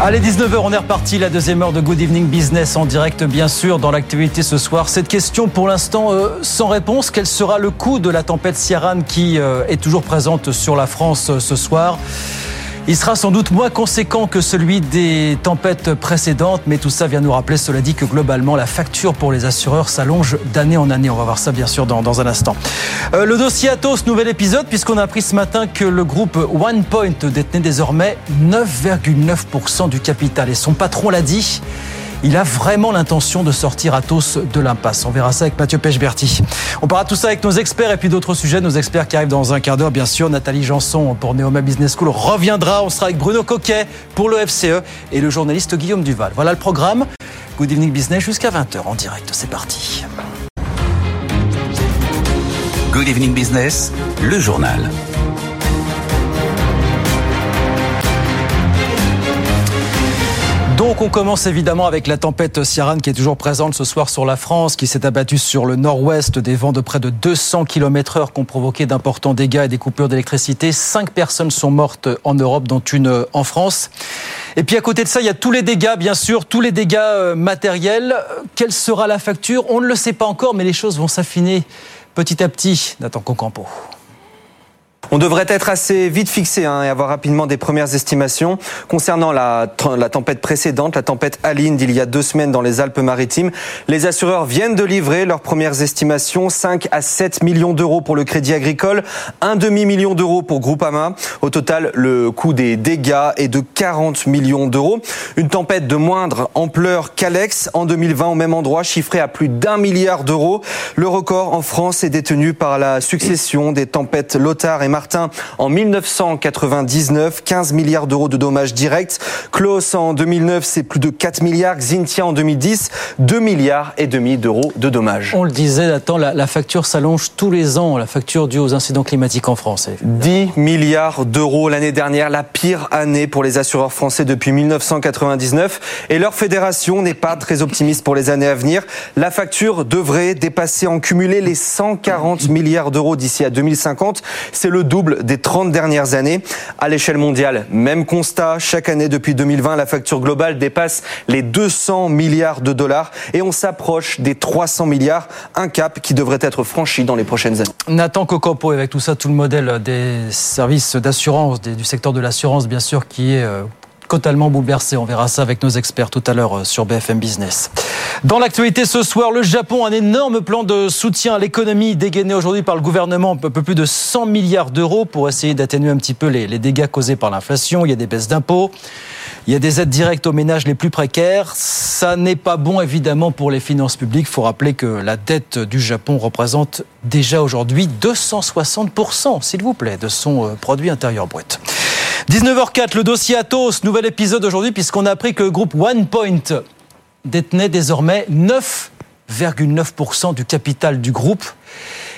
Allez, 19h, on est reparti, la deuxième heure de Good Evening Business en direct, bien sûr, dans l'actualité ce soir. Cette question, pour l'instant, euh, sans réponse, quel sera le coût de la tempête Ciaran qui euh, est toujours présente sur la France euh, ce soir? Il sera sans doute moins conséquent que celui des tempêtes précédentes, mais tout ça vient nous rappeler, cela dit, que globalement, la facture pour les assureurs s'allonge d'année en année. On va voir ça, bien sûr, dans, un instant. Euh, le dossier Atos, nouvel épisode, puisqu'on a appris ce matin que le groupe OnePoint détenait désormais 9,9% du capital. Et son patron l'a dit, il a vraiment l'intention de sortir Atos de l'impasse. On verra ça avec Mathieu Pechberti. On parlera tout ça avec nos experts et puis d'autres sujets. Nos experts qui arrivent dans un quart d'heure, bien sûr. Nathalie Janson pour Neoma Business School reviendra. On sera avec Bruno Coquet pour le FCE et le journaliste Guillaume Duval. Voilà le programme. Good Evening Business jusqu'à 20h en direct. C'est parti. Good Evening Business, le journal. Donc on commence évidemment avec la tempête Ciaran qui est toujours présente ce soir sur la France, qui s'est abattue sur le nord-ouest, des vents de près de 200 km heure qui ont provoqué d'importants dégâts et des coupures d'électricité. Cinq personnes sont mortes en Europe, dont une en France. Et puis à côté de ça, il y a tous les dégâts, bien sûr, tous les dégâts euh, matériels. Quelle sera la facture? On ne le sait pas encore, mais les choses vont s'affiner petit à petit. Nathan Concampo. On devrait être assez vite fixé hein, et avoir rapidement des premières estimations concernant la, tempête précédente, la tempête Aline d'il y a deux semaines dans les Alpes-Maritimes. Les assureurs viennent de livrer leurs premières estimations, 5 à 7 millions d'euros pour le crédit agricole, un demi-million d'euros pour Groupama. Au total, le coût des dégâts est de 40 millions d'euros. Une tempête de moindre ampleur qu'Alex en 2020 au même endroit, chiffré à plus d'un milliard d'euros. Le record en France est détenu par la succession des tempêtes Lothar et Martin en 1999, 15 milliards d'euros de dommages directs. Klaus en 2009, c'est plus de 4 milliards. Xintia en 2010, 2 milliards et demi d'euros de dommages. On le disait, Nathan, la, la facture s'allonge tous les ans, la facture due aux incidents climatiques en France. 10 milliards d'euros l'année dernière, la pire année pour les assureurs français depuis 1999. Et leur fédération n'est pas très optimiste pour les années à venir. La facture devrait dépasser en cumulé les 140 milliards d'euros d'ici à 2050. C'est le double des 30 dernières années. À l'échelle mondiale, même constat. Chaque année depuis 2020, la facture globale dépasse les 200 milliards de dollars et on s'approche des 300 milliards, un cap qui devrait être franchi dans les prochaines années. Nathan Cocampo, avec tout ça, tout le modèle des services d'assurance, du secteur de l'assurance, bien sûr, qui est euh, totalement bouleversé. On verra ça avec nos experts tout à l'heure euh, sur BFM Business. Dans l'actualité ce soir, le Japon, un énorme plan de soutien à l'économie dégainé aujourd'hui par le gouvernement, un peu plus de 100 milliards d'euros pour essayer d'atténuer un petit peu les, les dégâts causés par l'inflation. Il y a des baisses d'impôts. Il y a des aides directes aux ménages les plus précaires. Ça n'est pas bon, évidemment, pour les finances publiques. Il faut rappeler que la dette du Japon représente déjà aujourd'hui 260%, s'il vous plaît, de son euh, produit intérieur brut. 19h04, le dossier Atos, nouvel épisode aujourd'hui, puisqu'on a appris que le groupe OnePoint détenait désormais 9,9% du capital du groupe.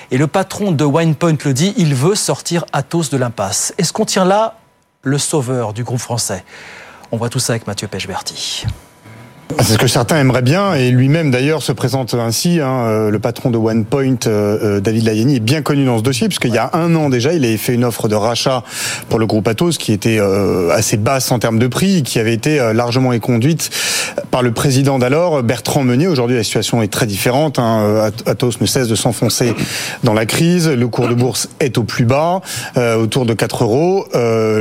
Et le patron de OnePoint le dit, il veut sortir Atos de l'impasse. Est-ce qu'on tient là le sauveur du groupe français? On voit tout ça avec Mathieu Pechberti. Ah, C'est ce que certains aimeraient bien, et lui-même d'ailleurs se présente ainsi. hein, euh, le patron de OnePoint, euh, euh, David Layani, est bien connu dans ce dossier, puisqu'il y a un an déjà, il avait fait une offre de rachat pour le groupe Atos qui était euh, assez basse en termes de prix, qui avait été euh, largement éconduite par le président d'alors, Bertrand Meunier. Aujourd'hui, la situation est très différente. hein. At- Atos ne cesse de s'enfoncer dans la crise. Le cours de bourse est au plus bas, autour de 4 euros.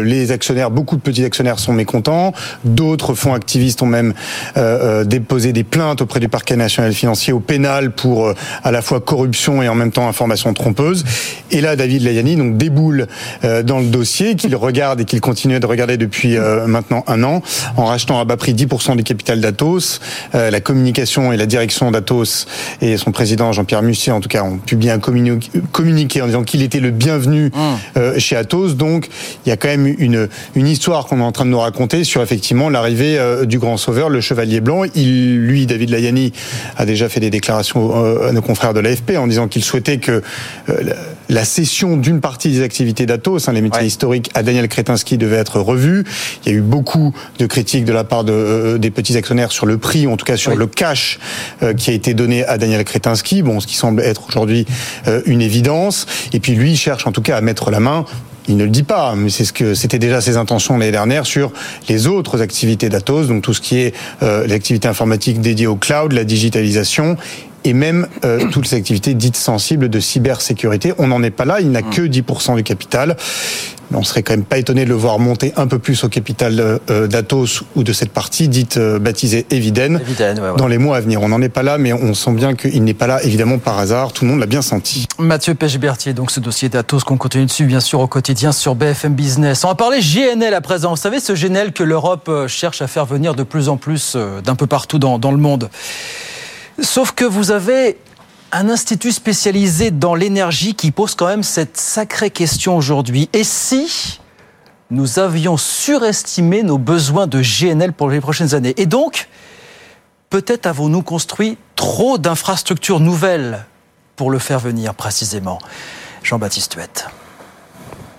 Les actionnaires, beaucoup de petits actionnaires sont mécontents. D'autres fonds activistes ont même euh, euh, déposé des plaintes auprès du parquet national financier au pénal pour à la fois corruption et en même temps information trompeuse. Et là, David Layani donc déboule dans le dossier qu'il regarde et qu'il continue de regarder depuis maintenant un an en rachetant à bas prix 10% du capital d'Atos. la communication et la direction d'Atos et son président Jean-Pierre Mussier en tout cas ont publié un communiqué en disant qu'il était le bienvenu mmh. chez Atos. Donc il y a quand même une, une histoire qu'on est en train de nous raconter sur effectivement l'arrivée euh, du grand sauveur, le chevalier blanc. Il, lui, David Layani, a déjà fait des déclarations euh, à nos confrères de l'AFP en disant qu'il souhaitait que euh, la cession d'une partie des activités d'Atos, hein, les métiers historiques, à Daniel Kretinsky devait être revue. Il y a eu beaucoup de critiques de la part de, des petits actionnaires sur le prix, ou en tout cas sur le cash qui a été donné à Daniel Kretinsky, bon, ce qui semble être aujourd'hui une évidence. Et puis lui il cherche en tout cas à mettre la main il ne le dit pas, mais c'est ce que c'était déjà ses intentions l'année dernière sur les autres activités d'Atos, donc tout ce qui est euh, l'activité informatique dédiée au cloud, la digitalisation et même euh, toutes les activités dites sensibles de cybersécurité. On n'en est pas là, il n'a mmh. que 10% du capital. Mais on serait quand même pas étonné de le voir monter un peu plus au capital euh, euh, d'Atos ou de cette partie dite baptisée Eviden, dans les mois à venir. On n'en est pas là, mais on sent bien qu'il n'est pas là, évidemment, par hasard. Tout le monde l'a bien senti. Mathieu Pechbertier, donc ce dossier d'Atos qu'on continue dessus, bien sûr, au quotidien sur BFM Business. On va parler GNL à présent. Vous savez, ce GNL que l'Europe cherche à faire venir de plus en plus d'un peu partout dans, dans le monde. Sauf que vous avez un institut spécialisé dans l'énergie qui pose quand même cette sacrée question aujourd'hui. Et si nous avions surestimé nos besoins de GNL pour les prochaines années? Et donc, peut-être avons-nous construit trop d'infrastructures nouvelles pour le faire venir précisément. Jean-Baptiste Huette.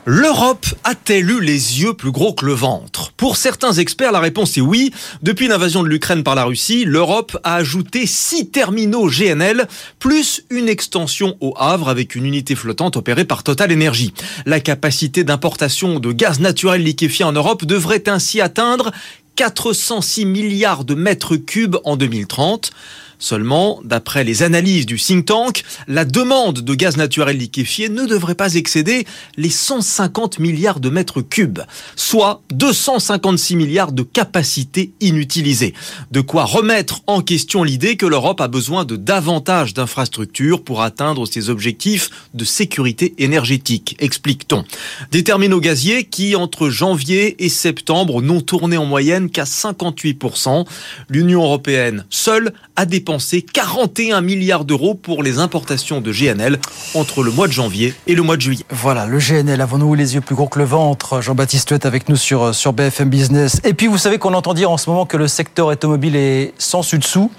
L'Europe a-t-elle eu les yeux plus gros que le ventre? Pour certains experts, la réponse est oui. Depuis l'invasion de l'Ukraine par la Russie, l'Europe a ajouté six terminaux GNL, plus une extension au Havre avec une unité flottante opérée par Total Energy. La capacité d'importation de gaz naturel liquéfié en Europe devrait ainsi atteindre 406 milliards de mètres cubes en 2030. Seulement, d'après les analyses du think tank, la demande de gaz naturel liquéfié ne devrait pas excéder les 150 milliards de mètres cubes, soit 256 milliards de capacités inutilisées. De quoi remettre en question l'idée que l'Europe a besoin de davantage d'infrastructures pour atteindre ses objectifs de sécurité énergétique, explique-t-on. Des terminaux gaziers qui, entre janvier et septembre, n'ont tourné en moyenne qu'à 58%. L'Union européenne seule a des 41 milliards d'euros pour les importations de GNL entre le mois de janvier et le mois de juillet. Voilà, le GNL, avons-nous les yeux plus gros que le ventre? Jean-Baptiste est avec nous sur, sur BFM Business. Et puis vous savez qu'on entend dire en ce moment que le secteur automobile est sans dessus-dessous.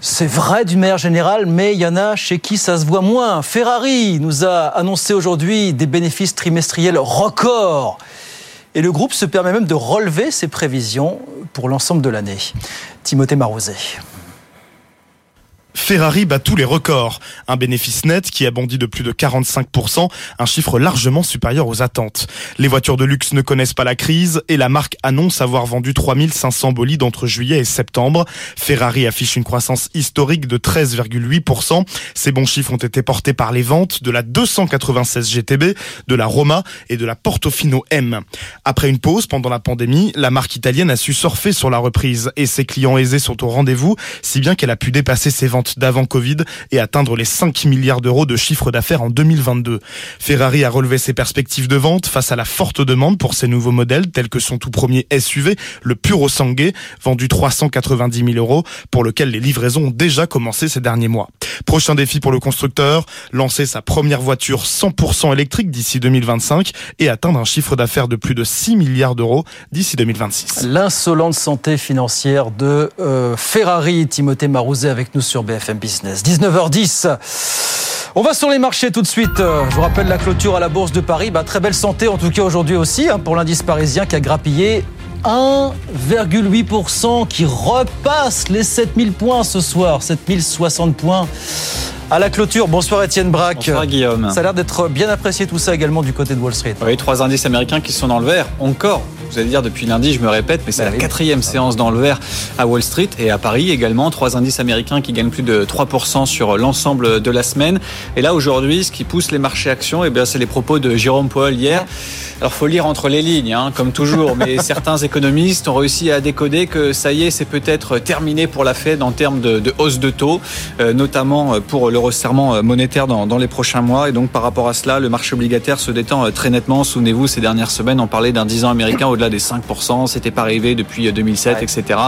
C'est vrai d'une manière générale, mais il y en a chez qui ça se voit moins. Ferrari nous a annoncé aujourd'hui des bénéfices trimestriels records. Et le groupe se permet même de relever ses prévisions pour l'ensemble de l'année. Timothée Marouzet. Ferrari bat tous les records. Un bénéfice net qui a bondi de plus de 45%, un chiffre largement supérieur aux attentes. Les voitures de luxe ne connaissent pas la crise et la marque annonce avoir vendu 3500 bolides entre juillet et septembre. Ferrari affiche une croissance historique de 13,8%. Ces bons chiffres ont été portés par les ventes de la 296 GTB, de la Roma et de la Portofino M. Après une pause pendant la pandémie, la marque italienne a su surfer sur la reprise et ses clients aisés sont au rendez-vous, si bien qu'elle a pu dépasser ses ventes d'avant Covid et atteindre les 5 milliards d'euros de chiffre d'affaires en 2022. Ferrari a relevé ses perspectives de vente face à la forte demande pour ses nouveaux modèles tels que son tout premier SUV, le Puro Sangue, vendu 390 000 euros, pour lequel les livraisons ont déjà commencé ces derniers mois. Prochain défi pour le constructeur, lancer sa première voiture 100% électrique d'ici 2025 et atteindre un chiffre d'affaires de plus de 6 milliards d'euros d'ici 2026. L'insolente santé financière de euh, Ferrari, Timothée Marouzet avec nous sur BFM Business. 19h10. On va sur les marchés tout de suite. Je vous rappelle la clôture à la Bourse de Paris. Bah, très belle santé en tout cas aujourd'hui aussi hein, pour l'indice parisien qui a grappillé 1,8% qui repasse les 7000 points ce soir, 7060 points À la clôture, bonsoir Étienne Braque. Bonsoir Guillaume. Ça a l'air d'être bien apprécié tout ça également du côté de Wall Street. Oui, trois indices américains qui sont dans le vert. Encore, vous allez dire depuis lundi, je me répète, mais c'est Bah la oui. quatrième séance dans le vert à Wall Street et à Paris également. Trois indices américains qui gagnent plus de 3% sur l'ensemble de la semaine. Et là, aujourd'hui, ce qui pousse les marchés actions, eh bien, c'est les propos de Jérôme Powell hier. Alors, faut lire entre les lignes, hein, comme toujours, mais certains économistes ont réussi à décoder que ça y est, c'est peut-être terminé pour la Fed en termes de, de hausse de taux, euh, notamment pour le resserrement monétaire dans, dans les prochains mois. Et donc, par rapport à cela, le marché obligataire se détend euh, très nettement. Souvenez-vous, ces dernières semaines, on parlait d'un 10 ans américain au-delà des 5%. C'était pas arrivé depuis 2007, etc.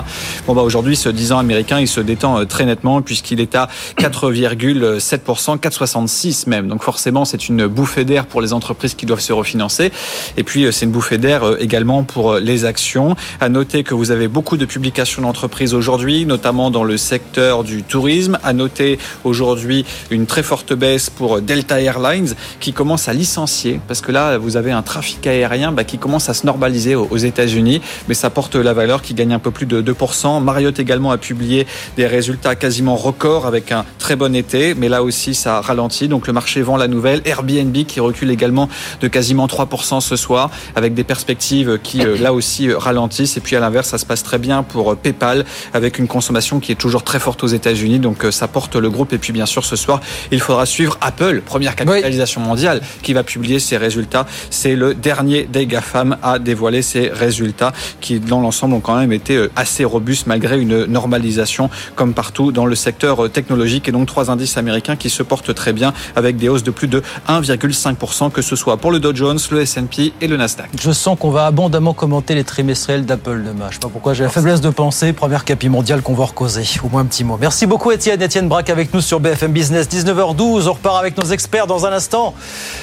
Bon, bah, aujourd'hui, ce 10 ans américain, il se détend euh, très nettement puisqu'il est à 4,7%, 4,66 même. Donc, forcément, c'est une bouffée d'air pour les entreprises qui doivent se refinancer. Et puis, euh, c'est une bouffée d'air euh, également pour euh, les actions. À noter que vous avez beaucoup de publications d'entreprises aujourd'hui, notamment dans le secteur du tourisme. À noter aujourd'hui une très forte baisse pour Delta Airlines qui commence à licencier parce que là, vous avez un trafic aérien bah, qui commence à se normaliser aux États-Unis, mais ça porte la valeur qui gagne un peu plus de 2%. Marriott également a publié des résultats quasiment records avec un très bon été, mais là aussi ça ralentit. Donc le marché vend la nouvelle. Airbnb qui recule également de quasiment 3% ce soir avec des perspectives qui euh, là aussi euh, ralentissent. Et puis à l'inverse, ça se passe très bien pour euh, PayPal avec une consommation qui est toujours très forte aux États-Unis. Donc ça porte le groupe. Et puis bien sûr ce soir, il faudra suivre Apple, première capitalisation mondiale, qui va publier ses résultats. C'est le dernier des GAFAM à dévoiler ses résultats qui dans l'ensemble ont quand même été euh, assez robustes malgré une normalisation comme partout dans le secteur euh, technologique. Et donc trois indices américains qui se portent très bien avec des hausses de plus de 1,5% que ce soit pour le Dow Jones, le S&P et le Nasdaq. Je sens qu'on va abondamment commenter les trimestriels d'Apple demain. Je sais pas pourquoi j'ai la faiblesse de penser. Première capi mondiale qu'on va recauser. Au moins un petit mot. Merci beaucoup Étienne. Étienne Braque avec nous sur BFM Business. 19h12. On repart avec nos experts dans un instant.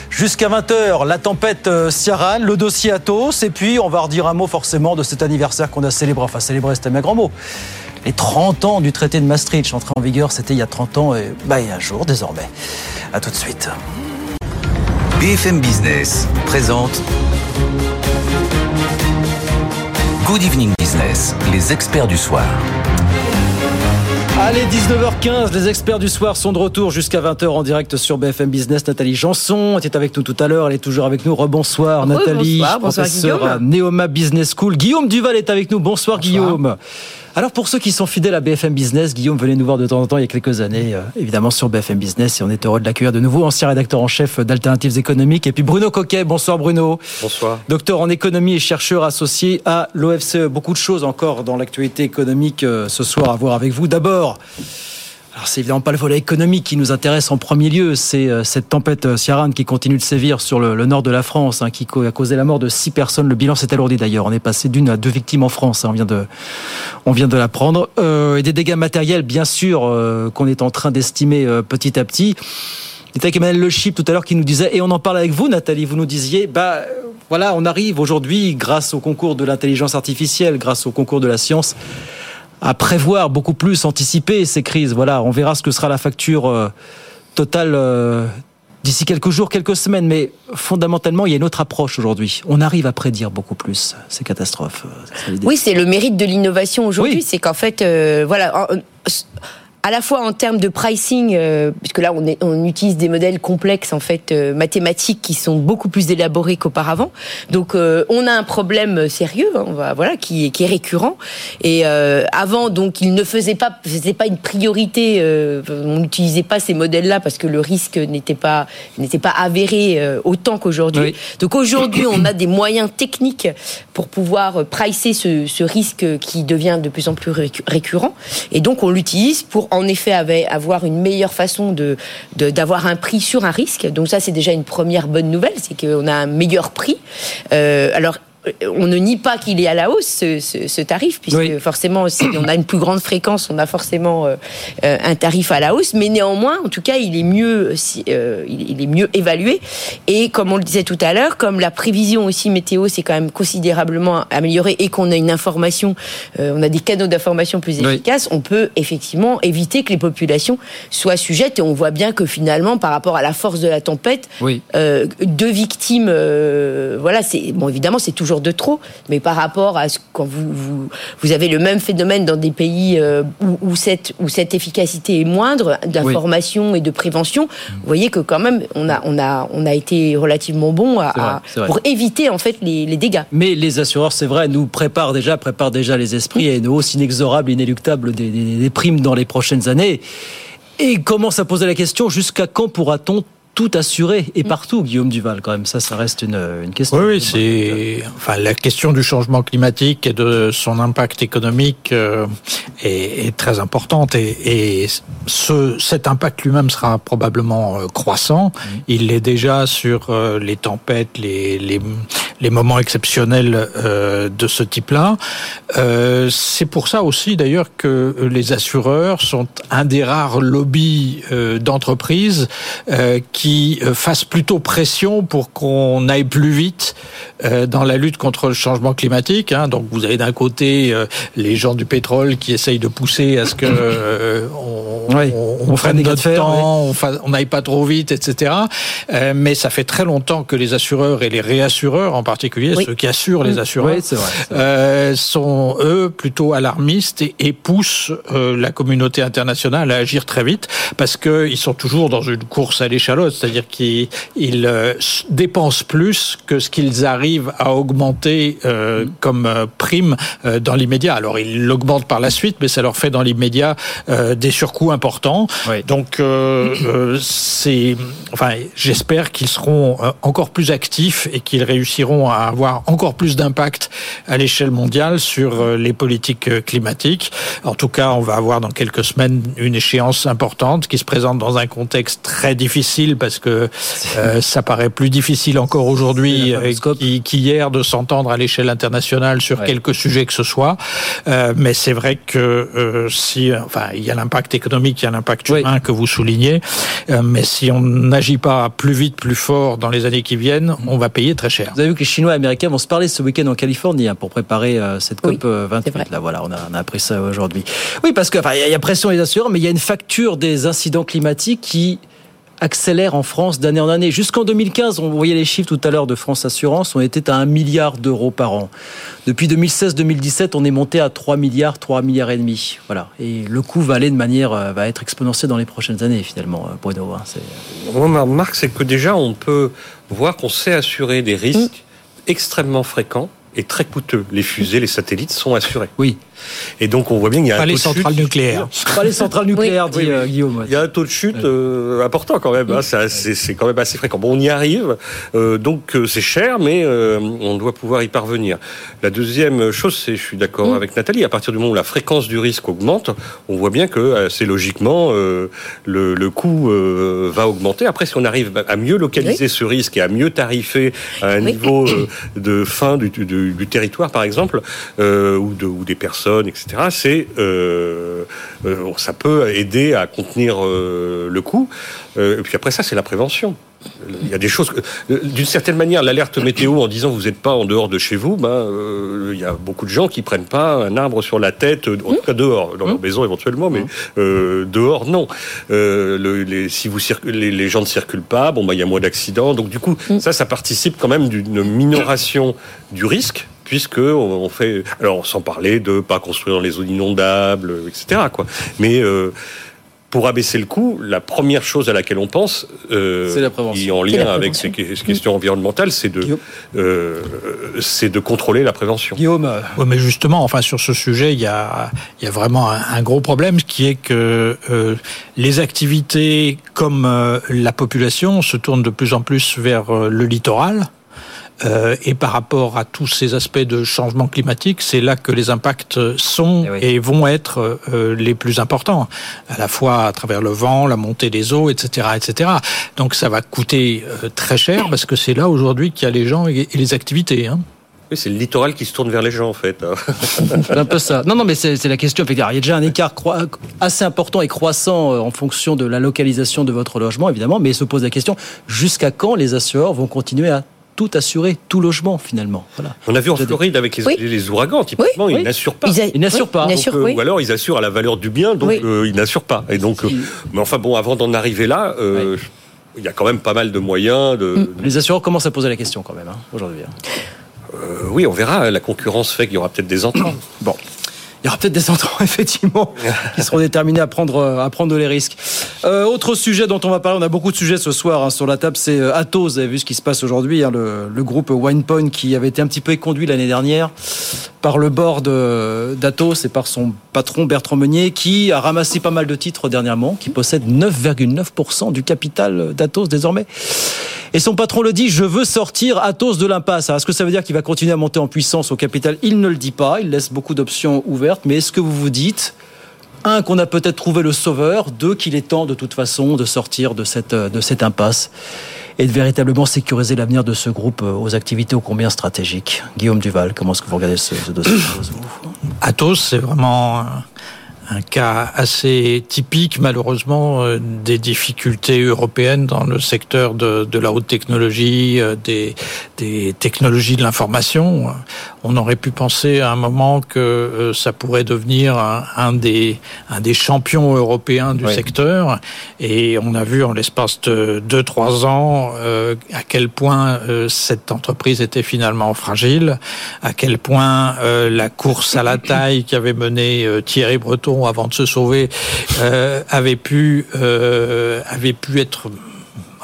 Jusqu'à 20h, la tempête euh, Ciaran, le dossier Atos. Et puis, on va redire un mot forcément de cet anniversaire qu'on a célébré. Enfin, célébré, c'était un grand mot. Les 30 ans du traité de Maastricht, entré en vigueur, c'était il y a 30 ans et bah, il y a un jour désormais. À tout de suite. BFM Business présente Good Evening Business, les experts du soir. Allez, 19h15, les experts du soir sont de retour jusqu'à 20h en direct sur BFM Business. Nathalie Janson était avec nous tout à l'heure, elle est toujours avec nous. Rebonsoir Nathalie, bonsoir, bonsoir, professeur à Neoma Business School. Guillaume Duval est avec nous. Bonsoir, Guillaume. Alors pour ceux qui sont fidèles à BFM Business, Guillaume venait nous voir de temps en temps il y a quelques années, euh, évidemment sur BFM Business, et on est heureux de l'accueillir de nouveau, ancien rédacteur en chef d'Alternatives économiques. Et puis Bruno Coquet, bonsoir Bruno. Bonsoir. Docteur en économie et chercheur associé à l'OFCE. Beaucoup de choses encore dans l'actualité économique euh, ce soir à voir avec vous. D'abord, alors c'est évidemment pas le volet économique qui nous intéresse en premier lieu, c'est euh, cette tempête euh, Ciaran qui continue de sévir sur le, le nord de la France, hein, qui a causé la mort de six personnes. Le bilan s'est alourdi d'ailleurs. On est passé d'une à deux victimes en France. hein, on vient de, on vient de l'apprendre. Euh, et des dégâts matériels, bien sûr, euh, qu'on est en train d'estimer petit à petit. Il était avec Emmanuel Le Chip tout à l'heure qui nous disait, et on en parle avec vous, Nathalie, vous nous disiez, bah voilà, on arrive aujourd'hui, grâce au concours de l'intelligence artificielle, grâce au concours de la science, à prévoir beaucoup plus, anticiper ces crises. Voilà, on verra ce que sera la facture euh, totale euh, d'ici quelques jours, quelques semaines. Mais fondamentalement, il y a une autre approche aujourd'hui. On arrive à prédire beaucoup plus ces catastrophes. euh. Oui, c'est le mérite de l'innovation aujourd'hui, c'est qu'en fait, euh, voilà. en- à la fois en termes de pricing, euh, puisque là on, est, on utilise des modèles complexes en fait euh, mathématiques qui sont beaucoup plus élaborés qu'auparavant. Donc euh, on a un problème sérieux, hein, on va, voilà, qui, est- qui est récurrent. Et avant donc il ne faisait pas, c'était pas une priorité. on n'utilisait pas ces modèles-là parce que le risque n'était pas n'était pas avéré autant qu'aujourd'hui. Donc aujourd'hui on a des moyens techniques pour pouvoir pricer ce, ce risque qui devient de plus en plus récu- récurrent. Et donc on l'utilise pour en effet avoir une meilleure façon de d'avoir un prix sur un risque. Donc ça c'est déjà une première bonne nouvelle, c'est qu'on a un meilleur prix. Euh, alors on ne nie pas qu'il est à la hausse ce, ce- ce tarif puisque forcément si on a une plus grande fréquence on a forcément euh, euh, un tarif à la hausse mais néanmoins en tout cas il est mieux euh, il est mieux évalué et comme on le disait tout à l'heure comme la prévision aussi météo s'est quand même considérablement améliorée et qu'on a une information euh, on a des canaux d'information plus Oui. efficaces on peut effectivement éviter que les populations soient sujettes et on voit bien que finalement par rapport à la force de la tempête Oui. euh, deux victimes, euh, voilà, c'est bon évidemment c'est toujours toujours de trop, mais par rapport à ce quand vous vous, vous avez le même phénomène dans des pays euh, où, où, cette où cette efficacité est moindre d'information et de prévention, vous voyez que quand même on a on a on a été relativement bon à, à, pour éviter en fait les, les, dégâts. Mais les assureurs, c'est vrai, nous préparent déjà préparent déjà les esprits et une hausse inexorable, inéluctable des, des, des primes dans les prochaines années. Et commence à poser la question jusqu'à quand pourra-t-on tout assuré et partout, Guillaume Duval, quand même. Ça, ça reste une, une question. Oui, oui c'est enfin la question du changement climatique et de son impact économique euh, est, est, très importante et, et ce, cet impact lui-même sera probablement euh, croissant. Mmh. Il l'est déjà sur euh, les tempêtes, les, les, les moments exceptionnels euh, de ce type-là. Euh, c'est pour ça aussi, d'ailleurs, que les assureurs sont un des rares lobbies euh, d'entreprises qui qui euh, fasse plutôt pression pour qu'on aille plus vite euh, dans la lutte contre le changement climatique. Hein. Donc vous avez d'un côté euh, les gens du pétrole qui essayent de pousser à ce que on, oui, on, on prenne notre faire, temps, oui. on n'aille pas trop vite, etc. mais ça fait très longtemps que les assureurs et les réassureurs en particulier, oui. ceux qui assurent les assureurs, sont eux plutôt alarmistes et, et poussent la communauté internationale à agir très vite parce qu'ils sont toujours dans une course à l'échalote c'est-à-dire qu'ils euh, dépensent plus que ce qu'ils arrivent à augmenter euh, comme euh, prime euh, dans l'immédiat. Alors ils l'augmentent par la suite, mais ça leur fait dans l'immédiat euh, des surcoûts importants. Oui. Donc euh, c'est, enfin, j'espère qu'ils seront encore plus actifs et qu'ils réussiront à avoir encore plus d'impact à l'échelle mondiale sur les politiques climatiques. En tout cas, on va avoir dans quelques semaines une échéance importante qui se présente dans un contexte très difficile parce que euh, ça paraît plus difficile encore aujourd'hui qu'hier de s'entendre à l'échelle internationale sur ouais. quelques sujets que ce soit. Euh, mais c'est vrai que euh, si, enfin, il y a l'impact économique, il y a l'impact humain que vous soulignez, euh, mais si on n'agit pas plus vite, plus fort dans les années qui viennent, on va payer très cher. Vous avez vu que les Chinois et les Américains vont se parler ce week-end en Californie hein, pour préparer euh, cette COP oui, 28. Là, voilà, on a, on a appris ça aujourd'hui. Oui, parce que, enfin, il y a pression les assureurs, mais il y a une facture des incidents climatiques qui accélère en France d'année en année. Jusqu'en 2015, on voyait les chiffres tout à l'heure de France Assurance, on était à 1 milliard d'euros par an. Depuis 2016-2017, on est monté à 3 milliards, 3 milliards et demi. Voilà. Et le coût va aller de manière, va être exponentiel dans les prochaines années, finalement, Bruno. Moi, ma remarque, c'est que déjà, on peut voir qu'on sait assurer des risques mmh. Extrêmement fréquents et très coûteux. Les fusées, les satellites sont assurés. Oui. Et donc on voit bien qu'il y a pas un les taux centrales de chute. nucléaires. Pas les centrales nucléaires, oui. dit euh, Guillaume. Il y a un taux de chute euh, important quand même. Hein. C'est quand même assez fréquent. Bon, on y arrive. Euh, donc c'est cher, mais euh, on doit pouvoir y parvenir. La deuxième chose, c'est, je suis d'accord mmh. avec Nathalie, à partir du moment où la fréquence du risque augmente, on voit bien que assez logiquement le, le, coût va augmenter. Après, si on arrive à mieux localiser oui. ce risque et à mieux tarifer à un oui. niveau de fin du, du, du, territoire, par exemple, ou, de, ou des personnes, etc., c'est euh, euh, ça peut aider à contenir euh, le coût. et puis après ça, c'est la prévention. Il y a des choses. D'une certaine manière, l'alerte météo en disant vous n'êtes pas en dehors de chez vous, ben, euh, il y a beaucoup de gens qui prennent pas un arbre sur la tête, en tout cas dehors, dans mmh. leur maison éventuellement, mais euh, dehors non. Euh, le, les, si vous les, les, gens ne circulent pas, bon, ben, il y a moins d'accidents. Donc du coup, mmh. ça, ça participe quand même d'une minoration du risque puisque on fait alors sans parler de pas construire dans les zones inondables etc quoi mais euh, pour abaisser le coût, la première chose à laquelle on pense, euh, qui est en lien avec ces, questions environnementales, c'est de, euh, c'est de contrôler la prévention. Guillaume, oui, mais justement, enfin sur ce sujet, il y a, il y a vraiment un, un gros problème, qui est que euh, les activités comme euh, la population se tournent de plus en plus vers euh, le littoral. Euh, et par rapport à tous ces aspects de changement climatique, c'est là que les impacts sont et, oui. et vont être euh, les plus importants, à la fois à travers le vent, la montée des eaux, etc., etc. Donc ça va coûter euh, très cher parce que c'est là aujourd'hui qu'il y a les gens et, et les activités. Hein. Oui, c'est le littoral qui se tourne vers les gens, en fait. c'est un peu ça. Non, non, mais c'est la question. Il y a déjà un écart assez important et croissant en fonction de la localisation de votre logement, évidemment, mais il se pose la question jusqu'à quand les assureurs vont continuer à tout assuré, tout logement finalement. Voilà. On a vu en Floride avec les, oui. les ouragans, typiquement, oui, oui. ils n'assurent pas. Ils, a... ils n'assurent pas. Donc, euh, ou alors ils assurent à la valeur du bien, donc euh, ils n'assurent pas. Et donc, euh, mais enfin bon, avant d'en arriver là. Euh, il y a quand même pas mal de moyens. De... Les assureurs commencent à poser la question quand même hein, aujourd'hui. Hein. oui, on verra. La concurrence fait qu'il y aura peut-être des entrants. bon. Il y aura peut-être des entrants, effectivement, qui seront déterminés à prendre, à prendre les risques. Euh, autre sujet dont on va parler, on a beaucoup de sujets ce soir hein, sur la table, c'est euh, Atos. Vous avez vu ce qui se passe aujourd'hui, hein, le, le, groupe WinePoint qui avait été un petit peu éconduit l'année dernière par le board d'Atos et par son patron Bertrand Meunier, qui a ramassé pas mal de titres dernièrement, qui possède 9,9% du capital d'Atos désormais. Et son patron le dit, je veux sortir Atos de l'impasse. Est-ce que ça veut dire qu'il va continuer à monter en puissance au capital? Il ne le dit pas, il laisse beaucoup d'options ouvertes, mais est-ce que vous vous dites un, qu'on a peut-être trouvé le sauveur, deux, qu'il est temps de toute façon de sortir de cette, cette impasse et de véritablement sécuriser l'avenir de ce groupe aux activités ô combien stratégiques? Guillaume Duval, comment est-ce que vous regardez ce, dossier? Atos, c'est vraiment un cas assez typique, malheureusement, euh, des difficultés européennes dans le secteur de, la haute technologie, euh, des technologies de l'information. On aurait pu penser à un moment que euh, ça pourrait devenir un, un des, un des champions européens du oui. secteur. Et on a vu en l'espace de deux, trois ans euh, à quel point euh, cette entreprise était finalement fragile, à quel point la course à la taille qui avait mené Thierry Breton avant de se sauver, avait pu euh, avait pu être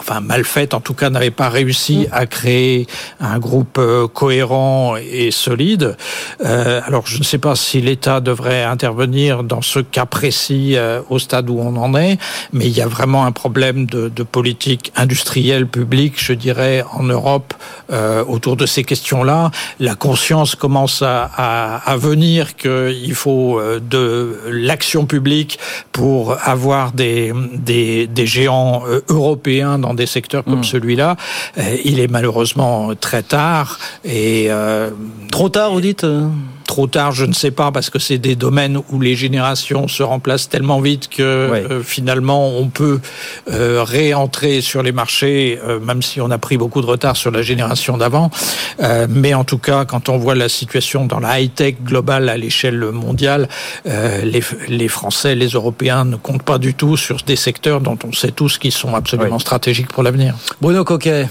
enfin mal faite, en tout cas n'avait pas réussi à créer un groupe euh, cohérent et solide. Euh, alors je ne sais pas si l'État devrait intervenir dans ce cas précis euh, au stade où on en est, mais il y a vraiment un problème de, de politique industrielle publique, je dirais, en Europe euh, autour de ces questions-là. La conscience commence à, à, à venir qu'il faut euh, de l'action publique pour avoir des, des, des géants européens dans des secteurs comme mmh. celui-là, euh, il est malheureusement très tard et euh, trop tard, vous dites euh trop tard, je ne sais pas, parce que c'est des domaines où les générations se remplacent tellement vite que ouais. euh, finalement on peut euh, réentrer sur les marchés, euh, même si on a pris beaucoup de retard sur la génération d'avant. Euh, mais en tout cas, quand on voit la situation dans la high-tech globale à l'échelle mondiale, euh, les, les, Français, les Européens ne comptent pas du tout sur des secteurs dont on sait tous qu'ils sont absolument ouais. stratégiques pour l'avenir. Bruno Coquet.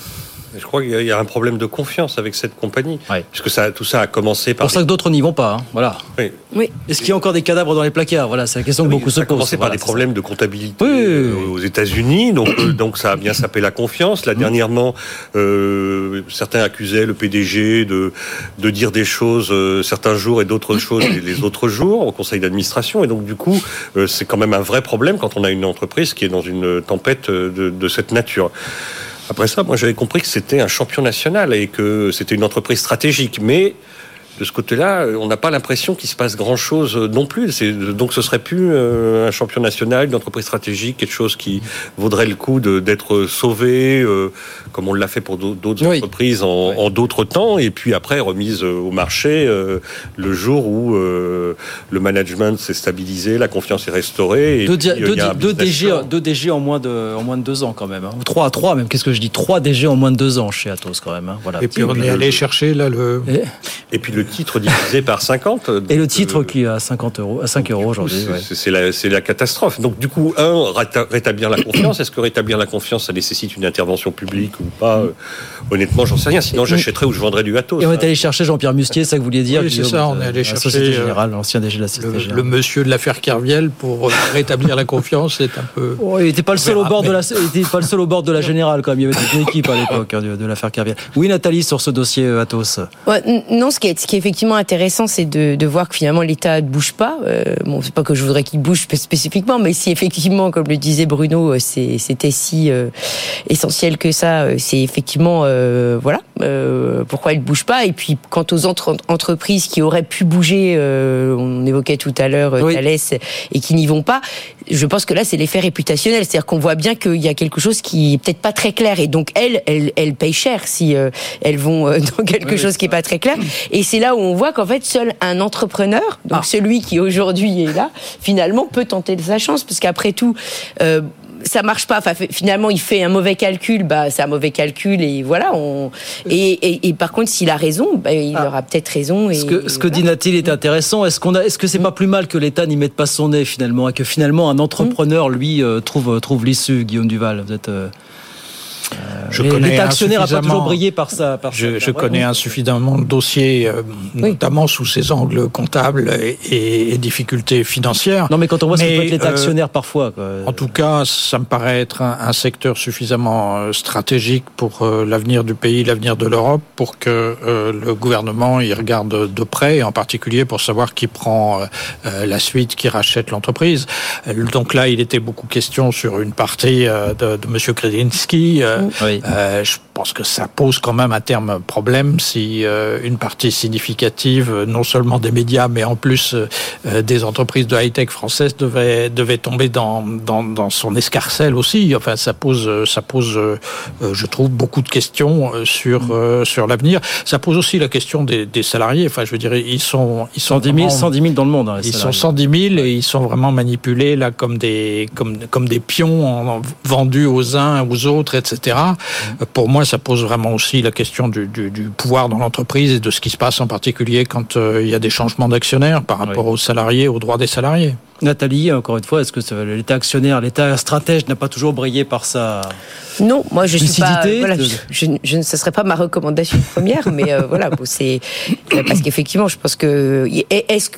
Je crois qu'il y a un problème de confiance avec cette compagnie, oui. puisque ça, tout ça a commencé par. Pour ça que d'autres n'y vont pas, hein. voilà. Oui. oui. Est-ce qu'il y a encore des cadavres dans les placards? Voilà, c'est la question que oui, beaucoup se posent. Ça a commencé voilà, par des problèmes ça. de comptabilité oui, aux États-Unis, donc euh, donc ça a bien sapé la confiance. Là, mmh. dernièrement, euh, certains accusaient le PDG de de dire des choses euh, certains jours et d'autres choses les, les, autres jours au conseil d'administration, et donc du coup, euh, c'est quand même un vrai problème quand on a une entreprise qui est dans une tempête de, de cette nature. Après ça, moi j'avais compris que c'était un champion national et que c'était une entreprise stratégique. Mais de ce côté-là, on n'a pas l'impression qu'il se passe grand-chose non plus. Donc ce serait plus euh, un champion national, une entreprise stratégique, quelque chose qui vaudrait le coup d'être sauvé, euh, comme on l'a fait pour d'autres oui. entreprises en, oui. en d'autres temps, et puis après remise au marché euh, le jour où euh, le management s'est stabilisé, la confiance est restaurée. Et deux, puis, deux, deux DG, deux DG en moins de en moins de deux ans quand même, hein. ou trois à trois même. Qu'est-ce que je dis? Trois DG en moins de deux ans chez Atos quand même. Hein. Voilà. Et puis on est allé chercher là le. Et, et puis le titre divisé par 50. Et le titre euh, qui est à 50 euros, à 5 euros aujourd'hui. C'est ouais. la, la, catastrophe. Donc du coup, un, rétablir la confiance. Est-ce que rétablir la confiance, ça nécessite une intervention publique ou pas euh, Honnêtement, j'en sais rien. Sinon, j'achèterais ou je vendrais du Atos. Et on est allé chercher Jean-Pierre Mustier, ça que vous vouliez dire Oui, c'est ça. On est allé chercher Société Générale, l'ancien DG de la Société le, Générale. le monsieur de l'affaire Kerviel pour rétablir la confiance. C'est un peu. Oh, il n'était pas le seul au bord de la, il était pas le seul au bord de la Générale quand même. Il y avait toute une équipe à l'époque hein, de, de l'affaire Kerviel. Oui, Nathalie, sur ce dossier Atos. Ouais, non, ce qui est, ce qui est effectivement intéressant, c'est de, de, voir que finalement l'État ne bouge pas. Euh, bon, c'est pas que je voudrais qu'il bouge spécifiquement, mais si effectivement, comme le disait Bruno, c'était si euh, essentiel que ça, c'est effectivement euh, voilà euh, pourquoi il bouge pas. Et puis quant aux entre entreprises qui auraient pu bouger, euh, on évoquait tout à l'heure oui. Thales et qui n'y vont pas. Je pense que là c'est l'effet réputationnel, c'est-à-dire qu'on voit bien qu'il y a quelque chose qui est peut-être pas très clair et donc elles, elles, elles payent cher si euh, elles vont dans quelque oui, chose qui est pas très clair. Et c'est là où on voit qu'en fait seul un entrepreneur, donc ah. celui qui aujourd'hui est là, finalement peut tenter de sa chance, parce qu'après tout, euh, ça marche pas. Enfin, finalement, il fait un mauvais calcul. Bah, c'est un mauvais calcul et voilà. On... Et, et, et par contre, s'il a raison, bah, il ah. aura peut-être raison. Et, ce que, ce que dit Nathalie est intéressant. Est-ce qu'on a, est-ce que c'est pas plus mal que l'État n'y mette pas son nez finalement et que finalement un entrepreneur lui euh, trouve trouve l'issue, Guillaume Duval? Vous êtes. Euh... je L'État actionnaire n'a pas toujours brillé par ça. Par je, je connais insuffisamment de dossiers, euh, notamment sous ses angles comptables et, et, difficultés financières. Non, mais quand on voit ce que peut être l'État euh, actionnaire parfois. Quoi. En tout cas, ça me paraît être un, un secteur suffisamment euh, stratégique pour l'avenir du pays, l'avenir de l'Europe, pour que le gouvernement y regarde de près, en particulier pour savoir qui prend la suite, qui rachète l'entreprise. Donc là, il était beaucoup question sur une partie de, de M. Kredinsky. Oui. Euh, je pense que ça pose quand même à terme problème si euh, une partie significative, non seulement des médias, mais en plus euh, des entreprises de high-tech françaises devait, devait tomber dans, dans, dans, son escarcelle aussi. Enfin, ça pose, ça pose je trouve, beaucoup de questions sur, sur l'avenir. Ça pose aussi la question des, des, salariés. Enfin, je veux dire, ils sont... Ils sont 110 000, 110 000 dans le monde. Hein, ils sont 110 000 et ils sont vraiment manipulés là comme des, comme, comme des pions vendus aux uns, aux autres, etc. Pour moi, ça pose vraiment aussi la question du, du, du pouvoir dans l'entreprise et de ce qui se passe en particulier quand euh, il y a des changements d'actionnaires par rapport aux salariés, aux droits des salariés. Nathalie, encore une fois, est-ce que l'État actionnaire, l'État stratège n'a pas toujours brillé par sa non, moi je suis pas. Voilà, je, je, ce serait pas ma recommandation première, mais euh, voilà, bon, c'est euh, parce qu'effectivement, je pense que est-ce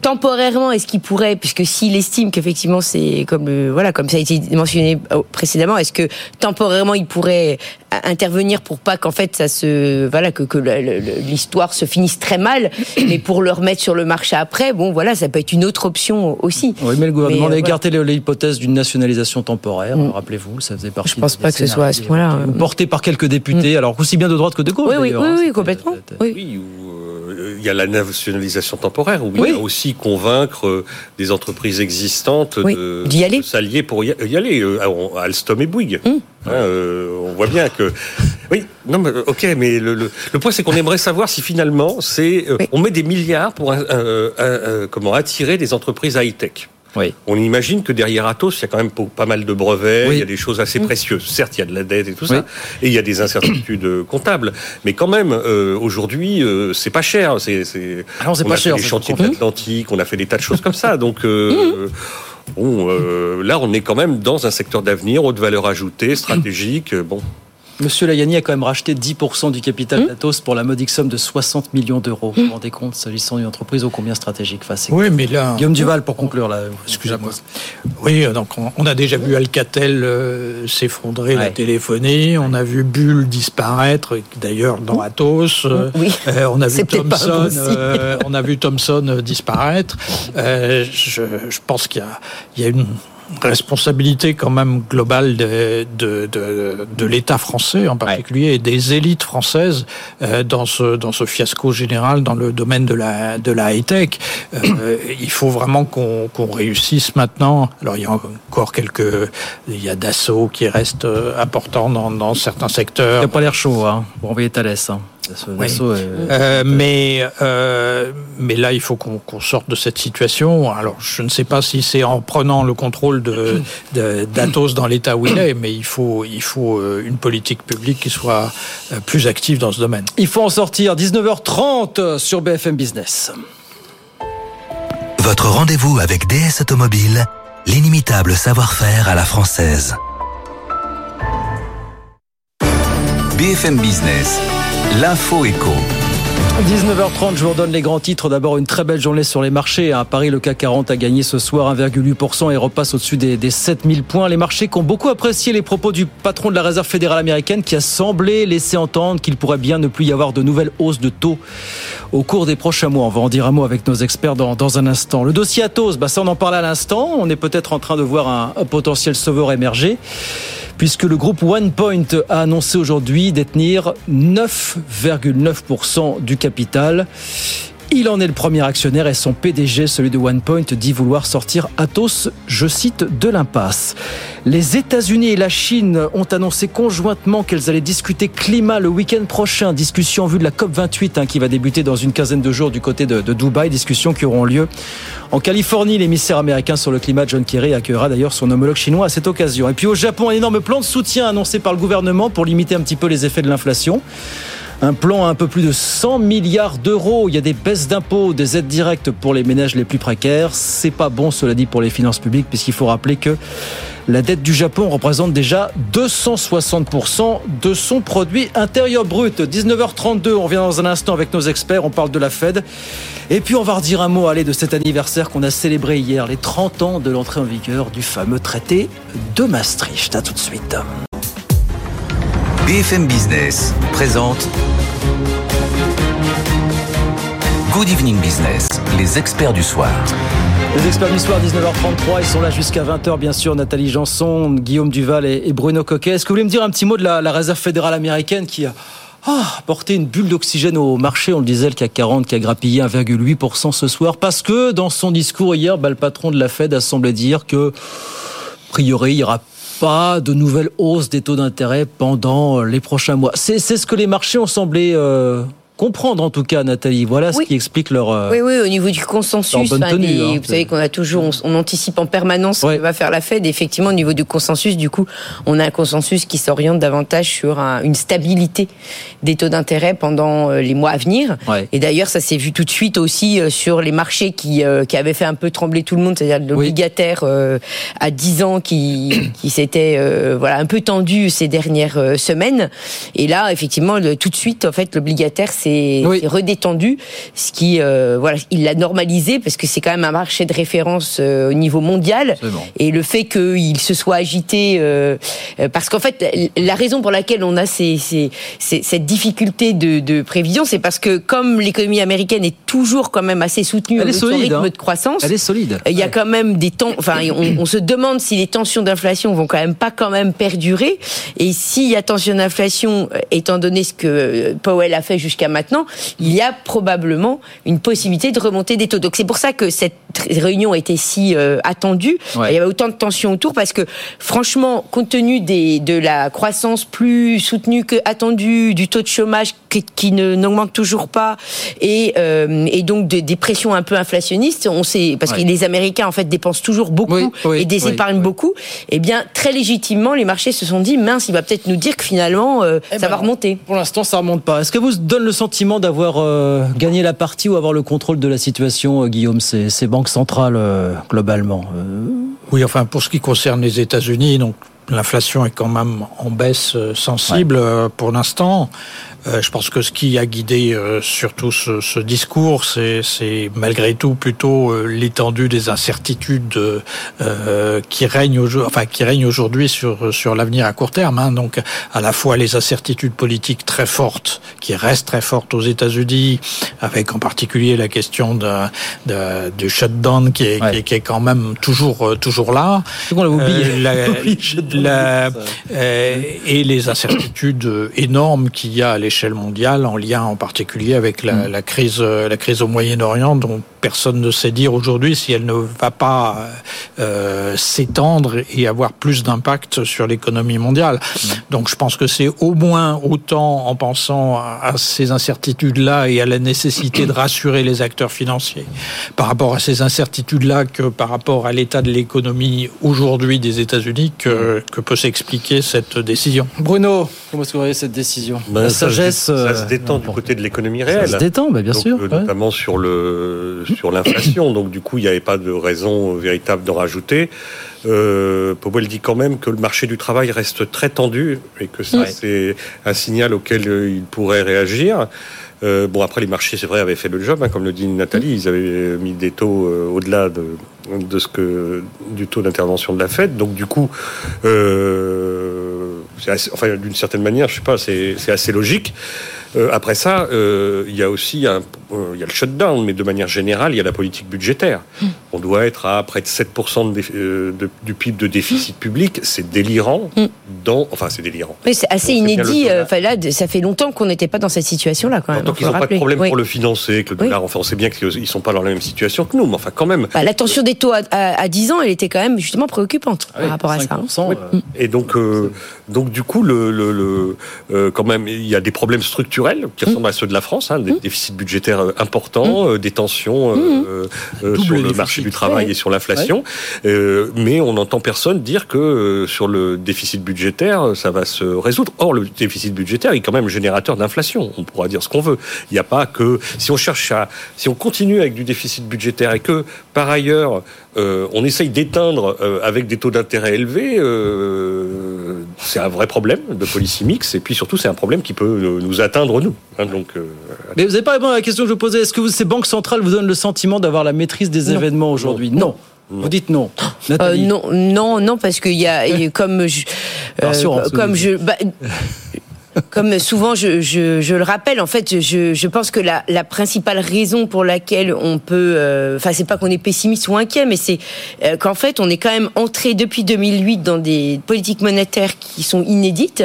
temporairement, est-ce qu'il pourrait, puisque s'il estime qu'effectivement c'est comme voilà, comme ça a été mentionné précédemment, est-ce que temporairement il pourrait intervenir pour pas qu'en fait ça se voilà que, que l'histoire se finisse très mal, mais pour le remettre sur le marché après, bon voilà, ça peut être une autre option aussi. Oui, mais le gouvernement a écarté l'hypothèse d'une nationalisation temporaire. Mm. Rappelez-vous, ça faisait partie. Je pense pas que ce soit à ce point-là. Euh, porté par quelques députés, mm. alors aussi bien de droite que de gauche. Oui, oui, oui, oui, complètement. Oui. oui euh, il y a la nationalisation temporaire, où il y a aussi convaincre euh, des entreprises existantes de, s'allier pour y aller. Alstom et Bouygues. Mm. Hein, on voit bien que. Oui, non, mais, ok, mais le, le, point c'est qu'on aimerait savoir si finalement c'est on met des milliards pour comment attirer des entreprises high tech. Oui. On imagine que derrière Atos, il y a quand même pas mal de brevets, il y a des choses assez mm. précieuses. Certes, il y a de la dette et tout ça, et il y a des incertitudes euh, comptables. Mais quand même, euh, aujourd'hui, euh, c'est pas cher. C'est, c'est, ah c'est pas a cher. Fait les chantiers de l'Atlantique, on a fait des tas de choses comme ça. Donc, euh, mm. bon, là, on est quand même dans un secteur d'avenir, haute valeur ajoutée, stratégique. Bon. Monsieur Layani a quand même racheté 10% du capital mmh. d'Atos pour la modique somme de 60 millions d'euros. Vous vous rendez compte, s'agissant d'une entreprise ô combien stratégique face Oui, mais là. Guillaume Duval, pour conclure, là. Excusez-moi. Oui, donc on a déjà vu Alcatel euh, s'effondrer, la téléphonie. On a vu Bull disparaître, d'ailleurs, dans Atos. Oui. Euh, on, a vu Thomson, euh, on a vu Thomson disparaître. Je, je, pense qu'il y, y a une responsabilité quand même globale de, de, de, de l'État français en particulier et des élites françaises euh, dans ce dans ce fiasco général dans le domaine de la de la high tech. Euh, il faut vraiment qu'on qu'on réussisse maintenant. Alors il y a encore quelques il y a Dassault qui reste euh, important dans, dans certains secteurs. Il n'y a pas l'air chaud hein, pour envoyer Thalès. Hein. Euh, mais euh, mais là, il faut qu'on sorte de cette situation. Alors, je ne sais pas si c'est en prenant le contrôle de d'Atos dans l'état où il est, mais il faut il faut euh, une politique publique qui soit plus active dans ce domaine. Il faut en sortir. 19h30 sur BFM Business. Votre rendez-vous avec DS Automobile, l'inimitable savoir-faire à la française. BFM Business. L'info éco. 19h30, je vous redonne les grands titres. D'abord, une très belle journée sur les marchés. À Paris, le CAC 40 a gagné ce soir 1,8% et repasse au-dessus des, des 7000 points. Les marchés qui ont beaucoup apprécié les propos du patron de la Réserve fédérale américaine qui a semblé laisser entendre qu'il pourrait bien ne plus y avoir de nouvelles hausses de taux au cours des prochains mois. On va en dire un mot avec nos experts dans, dans un instant. Le dossier Atos, bah ça on en parle à l'instant. On est peut-être en train de voir un, un potentiel sauveur émerger puisque le groupe OnePoint a annoncé aujourd'hui détenir 9,9% du capital. Il en est le premier actionnaire et son PDG, celui de OnePoint, dit vouloir sortir Atos, je cite, de l'impasse. Les États-Unis et la Chine ont annoncé conjointement qu'elles allaient discuter climat le week-end prochain. Discussion en vue de la COP28 hein, qui va débuter dans une quinzaine de jours du côté de, de Dubaï. Discussions qui auront lieu en Californie. L'émissaire américain sur le climat, John Kerry, accueillera d'ailleurs son homologue chinois à cette occasion. Et puis au Japon, un énorme plan de soutien annoncé par le gouvernement pour limiter un petit peu les effets de l'inflation. Un plan à un peu plus de 100 milliards d'euros. Il y a des baisses d'impôts, des aides directes pour les ménages les plus précaires. C'est pas bon, cela dit, pour les finances publiques, puisqu'il faut rappeler que La dette du Japon représente déjà 260% de son produit intérieur brut. 19h32, on revient dans un instant avec nos experts, on parle de la Fed. Et puis on va redire un mot aller de cet anniversaire qu'on a célébré hier, les 30 ans de l'entrée en vigueur du fameux traité de Maastricht. À tout de suite. BFM Business présente Good Evening Business, les experts du soir. Les experts du soir, 19h33, ils sont là jusqu'à 20h, bien sûr. Nathalie Janson, Guillaume Duval et, Bruno Coquet. Est-ce que vous voulez me dire un petit mot de la, Réserve fédérale américaine qui a ah, apporté une bulle d'oxygène au marché? On le disait, le CAC 40 qui a grappillé 1,8% ce soir. Parce que dans son discours hier, bah, le patron de la Fed a semblé dire que, a priori, il y aura pas de nouvelles hausses des taux d'intérêt pendant les prochains mois. C'est ce que les marchés ont semblé euh, comprendre en tout cas, Nathalie. Voilà ce qui explique leur. Euh, oui, oui, au niveau du consensus. tenue, hein, vous savez qu'on a toujours, on, anticipe en permanence ce que va faire la Fed. effectivement, au niveau du consensus, du coup, on a un consensus qui s'oriente davantage sur une stabilité des taux d'intérêt pendant euh, les mois à venir. Et d'ailleurs, ça s'est vu tout de suite aussi euh, sur les marchés qui, qui avaient fait un peu trembler tout le monde, c'est-à-dire l'obligataire à 10 ans qui, qui s'était voilà un peu tendu ces dernières semaines. Et là, effectivement, tout de suite, en fait, l'obligataire redétendu, ce qui, euh, voilà, il l'a normalisé parce que c'est quand même un marché de référence euh, au niveau mondial. Et le fait qu'il se soit agité, euh, parce qu'en fait, la raison pour laquelle on a ces, ces, cette difficulté de, de prévision, c'est parce que comme l'économie américaine est toujours quand même assez soutenue Elle son rythme hein. de croissance, elle est solide. Il y a quand même des temps, enfin, on, on se demande si les tensions d'inflation vont quand même pas quand même perdurer. Et s'il y a tension d'inflation, étant donné ce que Powell a fait jusqu'à maintenant maintenant, il y a probablement une possibilité de remonter des taux. Donc c'est pour ça que cette réunion était si euh, attendue. Il y avait autant de tensions autour parce que franchement, compte tenu des, de la croissance plus soutenue que attendue, du taux de chômage qui, ne n'augmente toujours pas et, euh, et donc des pressions un peu inflationnistes, on sait parce que les Américains en fait dépensent toujours beaucoup et désépargnent beaucoup. Eh bien, très légitimement, les marchés se sont dit mince, il va peut-être nous dire que finalement euh, eh ça va ben, remonter. Pour l'instant, ça remonte pas. Est-ce que vous donne le sentiment d'avoir euh, gagné la partie ou avoir le contrôle de la situation, euh, Guillaume, ces, ces banques centrales euh, globalement Oui, enfin, pour ce qui concerne les États-Unis, donc l'inflation est quand même en baisse sensible pour l'instant. Euh, je pense que ce qui a guidé euh, surtout ce, ce discours, c'est malgré tout plutôt euh, l'étendue des incertitudes qui règnent enfin qui règnent aujourd'hui sur sur l'avenir à court terme. Hein. Donc à la fois les incertitudes politiques très fortes qui restent très fortes aux États-Unis, avec en particulier la question de, de du shutdown qui est, qui, est, quand même toujours toujours là. On oublié. La, et les incertitudes énormes qu'il y a à l'échelle mondiale, en lien en particulier avec la, mm. la crise, la crise au Moyen-Orient, dont personne ne sait dire aujourd'hui si elle ne va pas euh, s'étendre et avoir plus d'impact sur l'économie mondiale. Mm. Donc je pense que c'est au moins autant en pensant à, ces incertitudes-là et à la nécessité de rassurer les acteurs financiers par rapport à ces incertitudes-là que par rapport à l'état de l'économie aujourd'hui des États-Unis que, que peut s'expliquer cette décision. Bruno, comment est-ce que vous voyez cette décision? Ben, La sagesse. Ça, se détend du côté de l'économie réelle. Ça se détend, ben, bien sûr. Euh, notamment sur le sur l'inflation. Donc du coup, il n'y avait pas de raison véritable d'en rajouter. Euh, Powell dit quand même que le marché du travail reste très tendu et que ça, c'est un signal auquel euh, il pourrait réagir. Euh, bon, après, les marchés, c'est vrai, avaient fait le job, hein, comme le dit Nathalie. Ils avaient mis des taux euh, au-delà de, de, ce que du taux d'intervention de la Fed. Donc, du coup, euh, enfin, d'une certaine manière, je sais pas, c'est assez logique. Euh, après ça, euh, il y a aussi un, euh, il y a le shutdown, mais de manière générale, il y a la politique budgétaire. Hmm. On doit être à près de 7% de, de, du PIB de déficit public. C'est délirant. Hmm. Dans, enfin, c'est délirant. Mais c'est assez inédit. Enfin là, ça fait longtemps qu'on n'était pas dans cette situation-là, quand même. Tant qu'ils n'ont pas de problème pour le financer, que le dollar, enfin, on sait bien qu'ils ne sont pas dans la même situation que nous, mais enfin, quand même. Bah, la tension des taux à, à, 10 ans, elle était quand même justement préoccupante ah par rapport à ça. Hein. Et donc, donc du coup, le, le, le quand même, il y a des problèmes structurels qui ressemblent à ceux de la France, hein, des mmh. déficits budgétaires euh, importants, mmh. euh, des tensions euh, mmh. sur le marché marché du travail et sur l'inflation. mais on n'entend personne dire que sur le déficit budgétaire, ça va se résoudre. Or, le déficit budgétaire est quand même générateur d'inflation. On pourra dire ce qu'on veut. Il n'y a pas que si on cherche à, si on continue avec du déficit budgétaire et que par ailleurs euh, on essaye d'éteindre euh, avec des taux d'intérêt élevés, euh, c'est un vrai problème de policy mix, et puis surtout c'est un problème qui peut nous atteindre nous. Hein, donc, Mais vous n'avez pas répondu à la question que je vous posais. Est-ce que ces banques centrales vous donnent le sentiment d'avoir la maîtrise des événements aujourd'hui? Non. Vous dites non. non, non, non, parce qu'il y a, comme je, comme je, bah, comme souvent je, je, je, le rappelle, en fait, je, je pense que la, la, principale raison pour laquelle on peut, euh, enfin, c'est pas qu'on est pessimiste ou inquiet, mais c'est euh, qu'en fait, on est quand même entré depuis 2008 dans des politiques monétaires qui sont inédites,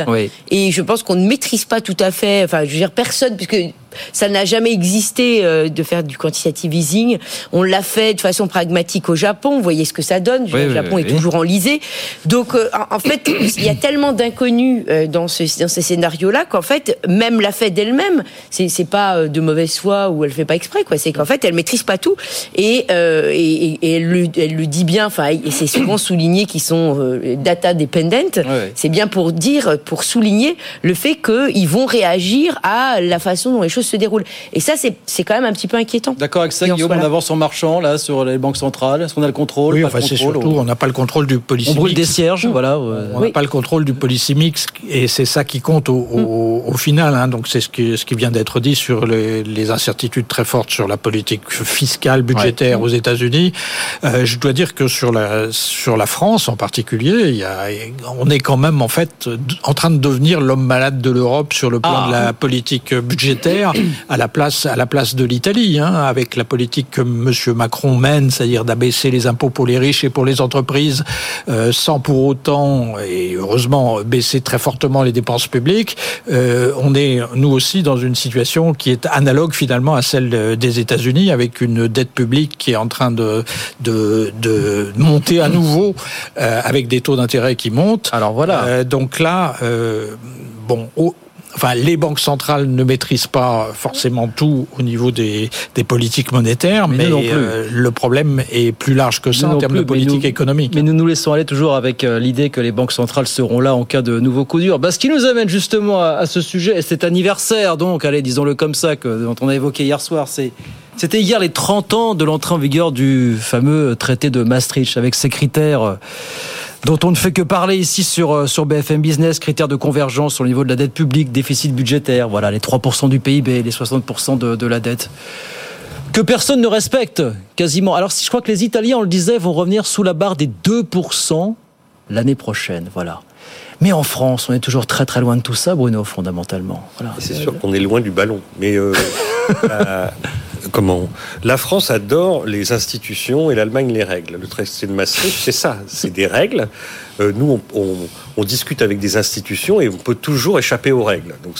et je pense qu'on ne maîtrise pas tout à fait. Enfin, je veux dire, personne, puisque ça n'a jamais existé euh, de faire du quantitative easing. On l'a fait de façon pragmatique au Japon. Vous voyez ce que ça donne. le Japon est toujours enlisé. Donc, euh, en fait, il y a tellement d'inconnus euh, dans, ce, dans ces scénarios-là qu'en fait, même la Fed elle-même, c'est, c'est pas de mauvaise foi ou elle fait pas exprès. Quoi. C'est qu'en fait, elle maîtrise pas tout et, et, et elle, le, elle, le, dit bien. Enfin, et c'est souvent souligné qu'ils sont data dependent. C'est bien pour dire, pour souligner le fait qu'ils vont réagir à la façon dont les choses se déroule. Et ça, c'est quand même un petit peu inquiétant. D'accord avec ça, Guillaume, on avance en marchand là sur les banques centrales. Est-ce qu'on a le contrôle Oui, enfin, c'est surtout, on n'a pas le contrôle du policy On brûle des cierges, voilà. On n'a pas le contrôle du policy mix, et c'est ça qui compte au, au, final. Hein. Donc c'est ce qui, ce qui vient d'être dit sur les, les, incertitudes très fortes sur la politique fiscale, budgétaire aux États-Unis. Euh, je dois dire que sur la sur la France en particulier, il y a, on est quand même en fait en train de devenir l'homme malade de l'Europe sur le plan ah. de la politique budgétaire à la place, à la place de l'Italie, hein, avec la politique que M. Macron mène, c'est-à-dire d'abaisser les impôts pour les riches et pour les entreprises, euh, sans pour autant, et heureusement, baisser très fortement les dépenses publiques. Euh, on est, nous aussi, dans une situation qui est analogue finalement à celle des États-Unis, avec une dette publique qui est en train de, de, de monter à nouveau, euh, avec des taux d'intérêt qui montent. Alors voilà. donc là, bon, enfin, les banques centrales ne maîtrisent pas forcément tout au niveau des, des politiques monétaires, mais, euh, le problème est plus large que ça en termes de politique économique. Mais nous nous laissons aller toujours avec euh, l'idée que les banques centrales seront là en cas de nouveau coup dur. Bah, ce qui nous amène justement à, ce sujet, cet anniversaire, donc, allez, disons-le comme ça, que, dont on a évoqué hier soir, c'est c'était hier les 30 ans de l'entrée en vigueur du fameux traité de Maastricht avec ses critères dont on ne fait que parler ici sur, euh, sur BFM Business, critères de convergence au niveau de la dette publique, déficit budgétaire, voilà, les 3% du PIB, les 60% de, de la dette que personne ne respecte quasiment. Alors si je crois que les Italiens, on le disait, vont revenir sous la barre des 2% l'année prochaine, voilà. Mais en France, on est toujours très très loin de tout ça, Bruno, fondamentalement. Voilà. C'est sûr qu'on est loin du ballon. Mais euh, comment La France adore les institutions et l'Allemagne les règles. Le traité de Maastricht, c'est ça, c'est des règles. Euh, nous, on, discute avec des institutions et on peut toujours échapper aux règles. Donc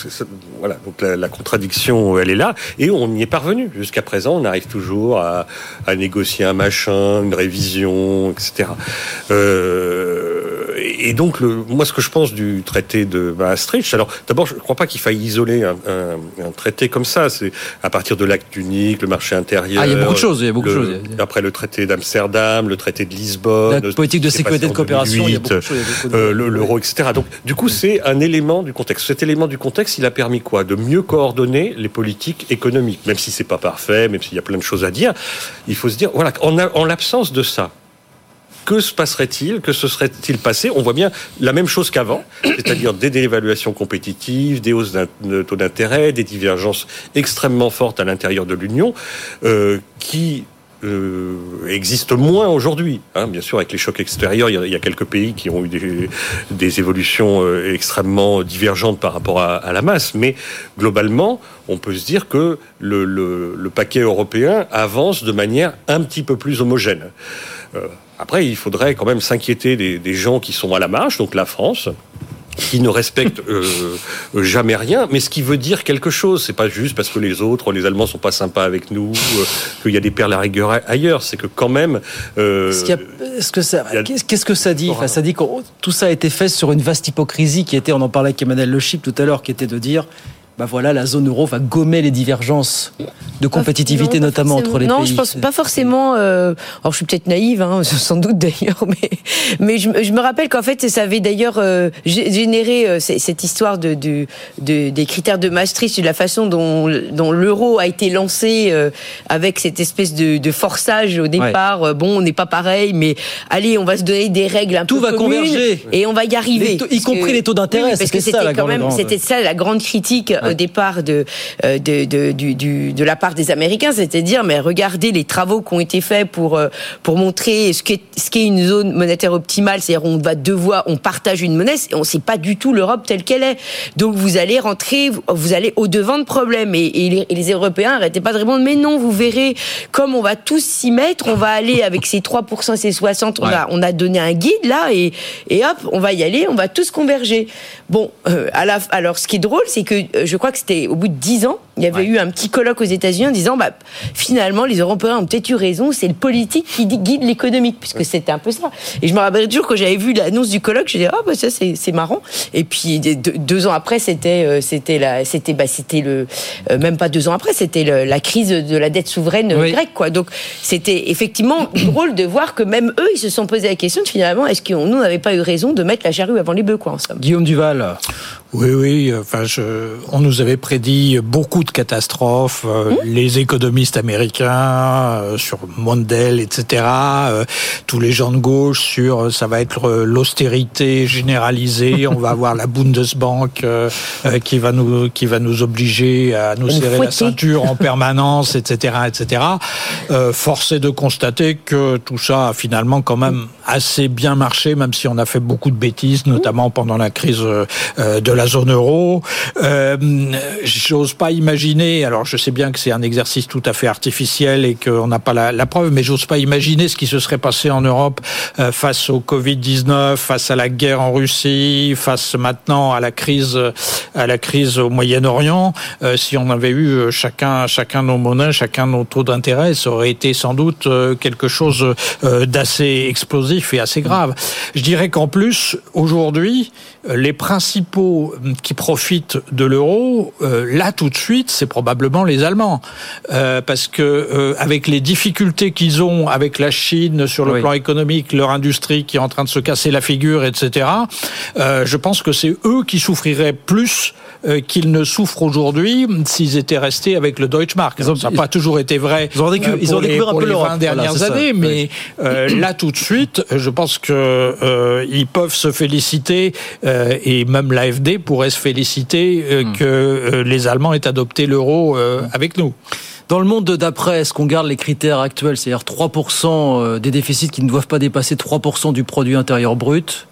voilà, donc la, contradiction, elle est là et on y est parvenu. Jusqu'à présent, on arrive toujours à, négocier un machin, une révision, etc. Euh, et donc, le, moi, ce que je pense du traité de Maastricht, alors d'abord, je ne crois pas qu'il faille isoler un, traité comme ça. C'est à partir de l'acte unique, le marché intérieur. Ah, il y a beaucoup de choses. Il y a beaucoup de choses. Après le traité d'Amsterdam, le traité de Lisbonne, la politique de sécurité et de coopération, il y a euh, l'euro, etc. Donc, du coup, c'est un élément du contexte. Cet élément du contexte, il a permis quoi? De mieux coordonner les politiques économiques, même si c'est pas parfait, même s'il y a plein de choses à dire. Il faut se dire, voilà, en l'absence de ça, que se passerait-il? Que se serait-il passé? On voit bien la même chose qu'avant, c'est-à-dire des dévaluations compétitives, des hausses de taux d'intérêt, des divergences extrêmement fortes à l'intérieur de l'Union, euh, qui euh, existent moins aujourd'hui. Hein. bien sûr, avec les chocs extérieurs, il y, a, quelques pays qui ont eu des, évolutions euh, extrêmement divergentes par rapport à, la masse, mais globalement, on peut se dire que le, paquet européen avance de manière un petit peu plus homogène. Après, il faudrait quand même s'inquiéter des, gens qui sont à la marge, donc la France, qui ne respectent euh, jamais rien, mais ce qui veut dire quelque chose. C'est pas juste parce que les autres, les Allemands sont pas sympas avec nous, euh, qu'il y a des perles à rigueur ailleurs. C'est que quand même. Euh, Qu'est-ce que ça, qu'est-ce que ça dit? Enfin, Ça dit que tout ça a été fait sur une vaste hypocrisie qui était, on en parlait avec Emmanuel Le Chip tout à l'heure, qui était de dire bah voilà, la zone euro va gommer les divergences de compétitivité, notamment entre les pays. Non, je pense pas forcément. Euh, alors, je suis peut-être naïve, hein, sans doute d'ailleurs, mais mais je, je me rappelle qu'en fait, ça avait d'ailleurs euh, généré euh, cette histoire de, de, de, des critères de Maastricht, de la façon dont, dont l'euro a été lancé euh, avec cette espèce de, de forçage au départ. Ouais. Bon, on n'est pas pareil, mais allez, on va se donner des règles un Tout peu va converger et on va y arriver, y compris les taux d'intérêt. Oui, parce que c'était quand même, c'était ça la grande critique au départ de, de, de, de la part des Américains, c'est-à-dire, mais regardez les travaux qui ont été faits pour, pour montrer ce qu'est ce qu'est une zone monétaire optimale, c'est-à-dire on va devoir, on partage une monnaie, et on sait pas du tout l'Europe telle qu'elle est. Donc vous allez rentrer, vous allez au devant de problèmes, et, et, les, et les, Européens arrêtez pas de répondre, mais non, vous verrez, comme on va tous s'y mettre, on va aller avec ces 3%, ces 60, on, ouais. a, on a donné un guide là, et, et hop, on va y aller, on va tous converger. Bon, euh, à la, alors ce qui est drôle, c'est que euh, je crois que c'était au bout de 10 ans, il y avait ouais. eu un petit colloque aux États-Unis en disant, bah, finalement, les Européens ont peut-être eu raison, c'est le politique qui guide l'économique, puisque c'était un peu ça. Et je me rappelle toujours quand j'avais vu l'annonce du colloque, je disais, ah, bah, ça, c'est marrant. Et puis, deux, deux ans après, c'était, euh, c'était la, c'était, bah, c'était le, euh, même pas deux ans après, c'était la crise de la dette souveraine oui. grecque, quoi. Donc, c'était effectivement drôle de voir que même eux, ils se sont posé la question de finalement, est-ce que nous n'avait pas eu raison de mettre la charrue avant les bœufs, quoi, en somme? Guillaume Duval. Oui, oui. Enfin, je, on nous avait prédit beaucoup de catastrophes. Euh, mmh. Les économistes américains euh, sur Mondale, etc. Euh, tous les gens de gauche sur ça va être l'austérité généralisée. on va avoir la Bundesbank qui va nous qui va nous obliger à nous serrer la ceinture en permanence, etc., etc. force est de constater que tout ça a finalement quand même assez bien marché, même si on a fait beaucoup de bêtises, notamment pendant la crise de la zone euro. J'ose pas imaginer, alors je sais bien que c'est un exercice tout à fait artificiel et qu'on n'a pas la, preuve, mais j'ose pas imaginer ce qui se serait passé en Europe euh, face au Covid-19, face à la guerre en Russie, face maintenant à la crise, à la crise au Moyen-Orient. Euh, si on avait eu chacun, chacun nos monnaies, chacun nos taux d'intérêt, ça aurait été sans doute quelque chose d'assez explosif et assez grave. Je dirais qu'en plus, aujourd'hui, les principaux qui profitent de l'euro, euh, là tout de suite, c'est probablement les Allemands, euh, parce que euh, avec les difficultés qu'ils ont avec la Chine sur le oui. plan économique, leur industrie qui est en train de se casser la figure, etc. je pense que c'est eux qui souffriraient plus qu'ils ne souffrent aujourd'hui s'ils étaient restés avec le Deutschmark. Ont, ça n'a pas toujours été vrai. Ils ont, découvert, ils ont découvert un peu les 20 dernières voilà, années, mais oui. là tout de suite, je pense que ils peuvent se féliciter et même l'AFD pourrait se féliciter euh, mmh. que euh, les Allemands aient adopté l'euro euh, avec nous. Dans le monde d'après, est-ce qu'on garde les critères actuels, c'est-à-dire 3% des déficits qui ne doivent pas dépasser 3% du produit intérieur brut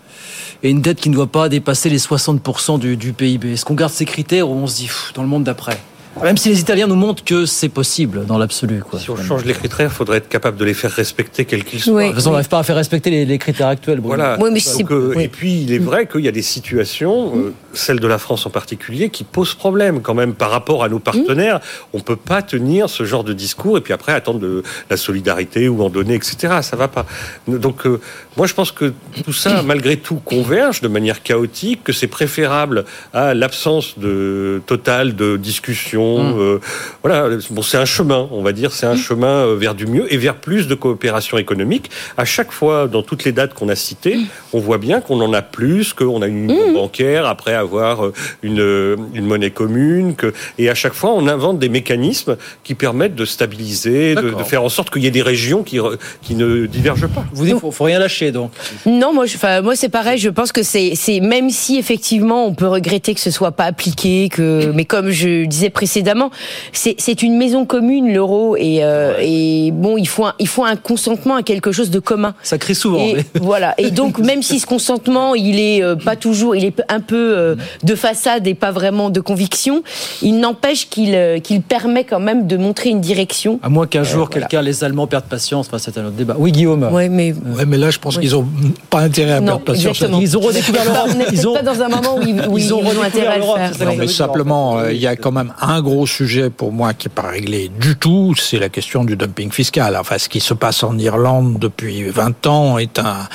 et une dette qui ne doit pas dépasser les 60% du, PIB Est-ce qu'on garde ces critères ou on se dit, dans le monde d'après? Même si les Italiens nous montrent que c'est possible dans l'absolu. Si on change les critères, il faudrait être capable de les faire respecter quels qu'ils soient. Oui. De toute façon, on n'arrive pas à faire respecter les, les critères actuels. Bruno. Voilà. Oui, mais Donc, euh, oui. Et puis, il est vrai qu'il y a des situations, euh, celle de la France en particulier, qui posent problème quand même par rapport à nos partenaires. On ne peut pas tenir ce genre de discours et puis après attendre de la solidarité ou en donner, etc. Ça va pas. Donc, euh, moi, je pense que tout ça, malgré tout, converge de manière chaotique, que c'est préférable à l'absence de totale de discussion Mmh. Euh, voilà, bon, c'est un chemin, on va dire, c'est un mmh. chemin euh, vers du mieux et vers plus de coopération économique. À chaque fois, dans toutes les dates qu'on a citées, mmh. on voit bien qu'on en a plus, qu'on a une union bancaire après avoir euh, une, une monnaie commune, que, et à chaque fois, on invente des mécanismes qui permettent de stabiliser, de, de, faire en sorte qu'il y ait des régions qui, qui ne divergent pas. Vous dites, faut, faut rien lâcher, donc. Non, moi, je, moi, c'est pareil. Je pense que c'est, c'est même si effectivement, on peut regretter que ce soit pas appliqué, que, mais comme je disais précédemment précédemment, c'est une maison commune l'euro et, euh, et bon, il faut un, il faut un consentement à quelque chose de commun. Ça crie souvent. Et, mais... Voilà. Et donc même si ce consentement, il est euh, pas toujours, il est un peu euh, de façade et pas vraiment de conviction, il n'empêche qu'il euh, qu'il permet quand même de montrer une direction. À moins qu'un jour voilà. quelqu'un, les Allemands perdent patience. Enfin, c'est un autre débat. Oui, Guillaume. Ouais, mais ouais, mais là, je pense qu'ils ont pas intérêt à non, perdre patience. Exactement. Ils ont redécouvert l'Europe. Ils ont pas dans un moment où ils, où ils ont ont intérêt à le faire. Non, mais simplement, il y a quand même un gros sujet pour moi qui n'est pas réglé du tout, c'est la question du dumping fiscal. Enfin, ce qui se passe en Irlande depuis 20 ans est un,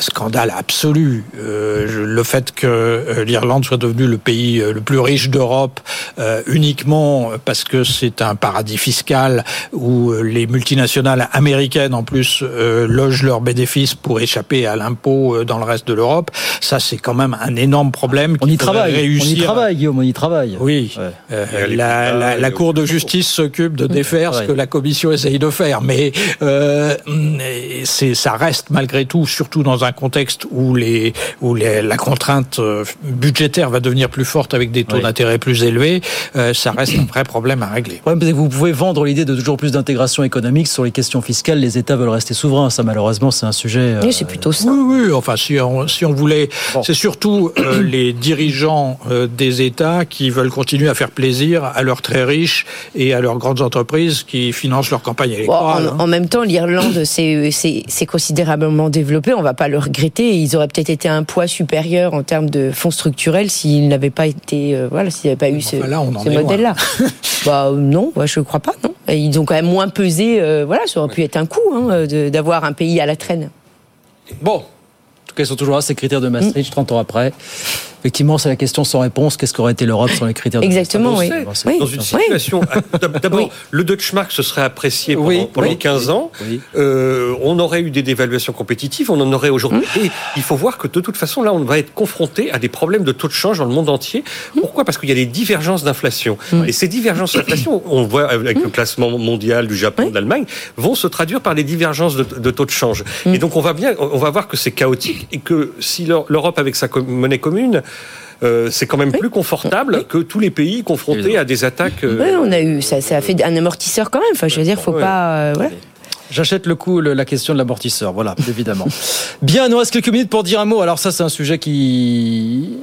scandale absolu. Euh, le fait que euh, l'Irlande soit devenue le pays euh, le plus riche d'Europe uniquement parce que c'est un paradis fiscal où les multinationales américaines en plus logent leurs bénéfices pour échapper à l'impôt dans le reste de l'Europe, ça c'est quand même un énorme problème. On y travaille, on y travaille, Guillaume, on y travaille. Oui, la, la, Cour de justice s'occupe de défaire ce que la Commission essaye de faire, mais euh, ça reste malgré tout, surtout dans un contexte où les où les, la contrainte euh, budgétaire va devenir plus forte avec des taux d'intérêt plus élevés, euh, ça reste un vrai problème à régler. vous pouvez vendre l'idée de toujours plus d'intégration économique sur les questions fiscales. Les États veulent rester souverains. Ça, malheureusement, c'est un sujet. Euh, oui, c'est plutôt ça. Oui, oui. Enfin, si on, si on voulait, c'est surtout les dirigeants des États qui veulent continuer à faire plaisir à leurs très riches et à leurs grandes entreprises qui financent leur campagne électorale. en, hein. même temps, l'Irlande c'est considérablement développé. On va pas le regretter. Ils auraient peut-être été un poids supérieur en termes de fonds structurels s'ils n'avaient pas été, euh, voilà, s'il n'y avait pas eu ce, modèle-là. bah non, je crois pas. Non, ils ont quand même moins pesé. Euh, voilà, ça aurait pu être un coup hein, d'avoir un pays à la traîne. Bon, en tout cas, ils sont toujours là ces critères de Maastricht, 30 ans après. Effectivement, c'est la question sans réponse. Qu'est-ce qu'aurait été l'Europe sans les critères Exactement, oui. Dans une situation. D'abord, le Deutsche Mark se serait apprécié pendant, 15 ans. Euh, on aurait eu des dévaluations compétitives, on en aurait aujourd'hui. Hum. Et il faut voir que de toute façon, là, on va être confronté à des problèmes de taux de change dans le monde entier. Hum. Pourquoi? Parce qu'il y a des divergences d'inflation. Hum. Et ces divergences d'inflation, on voit avec le classement mondial du Japon, de l'Allemagne, vont se traduire par des divergences de, de taux de change. Et donc, on va bien, on va voir que c'est chaotique et que si l'Europe, avec sa monnaie commune, euh, c'est quand même plus confortable que tous les pays confrontés à des attaques. Euh, oui, on a eu ça, ça a fait un amortisseur quand même. Enfin, je veux dire, faut pas. Euh, J'achète le coup la question de l'amortisseur, voilà, évidemment. Bien, il nous reste quelques minutes pour dire un mot. Alors ça, c'est un sujet qui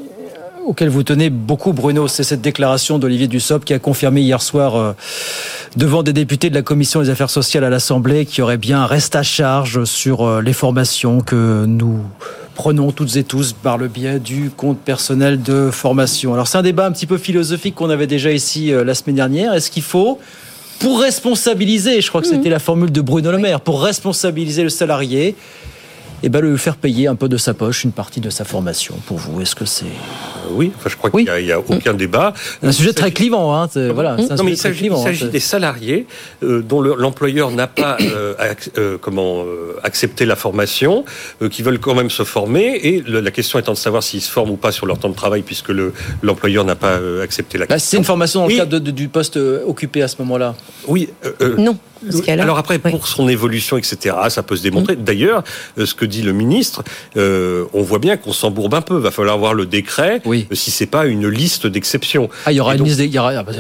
auquel vous tenez beaucoup, Bruno. C'est cette déclaration d'Olivier Dussopt qui a confirmé hier soir devant des députés de la Commission des affaires sociales à l'Assemblée qu'il y aurait bien un reste à charge sur les formations que nous prenons toutes et tous par le biais du compte personnel de formation. Alors c'est un débat un petit peu philosophique qu'on avait déjà ici euh, la semaine dernière. Est-ce qu'il faut, pour responsabiliser, je crois que c'était mhm. la formule de Bruno Le Maire, pour responsabiliser le salarié, eh ben, le faire payer un peu de sa poche une partie de sa formation. Pour vous, est-ce que c'est euh, oui Je crois qu'il n'y a, aucun débat. Un sujet très clivant, hein, voilà. Non, mais il s'agit hein, des salariés euh, dont l'employeur n'a pas euh, comment accepté la formation, qui veulent quand même se former, et la question étant de savoir s'ils se forment ou pas sur leur temps de travail, puisque l'employeur n'a pas accepté la. Bah, c'est une formation dans le cadre du poste occupé à ce moment-là. Oui. non. Alors après, pour son évolution, etc., ça peut se démontrer. D'ailleurs, ce que dit le ministre, euh, on voit bien qu'on s'embourbe un peu. Va falloir voir le décret, oui. si c'est pas une liste d'exceptions. Ah, il y aura une liste.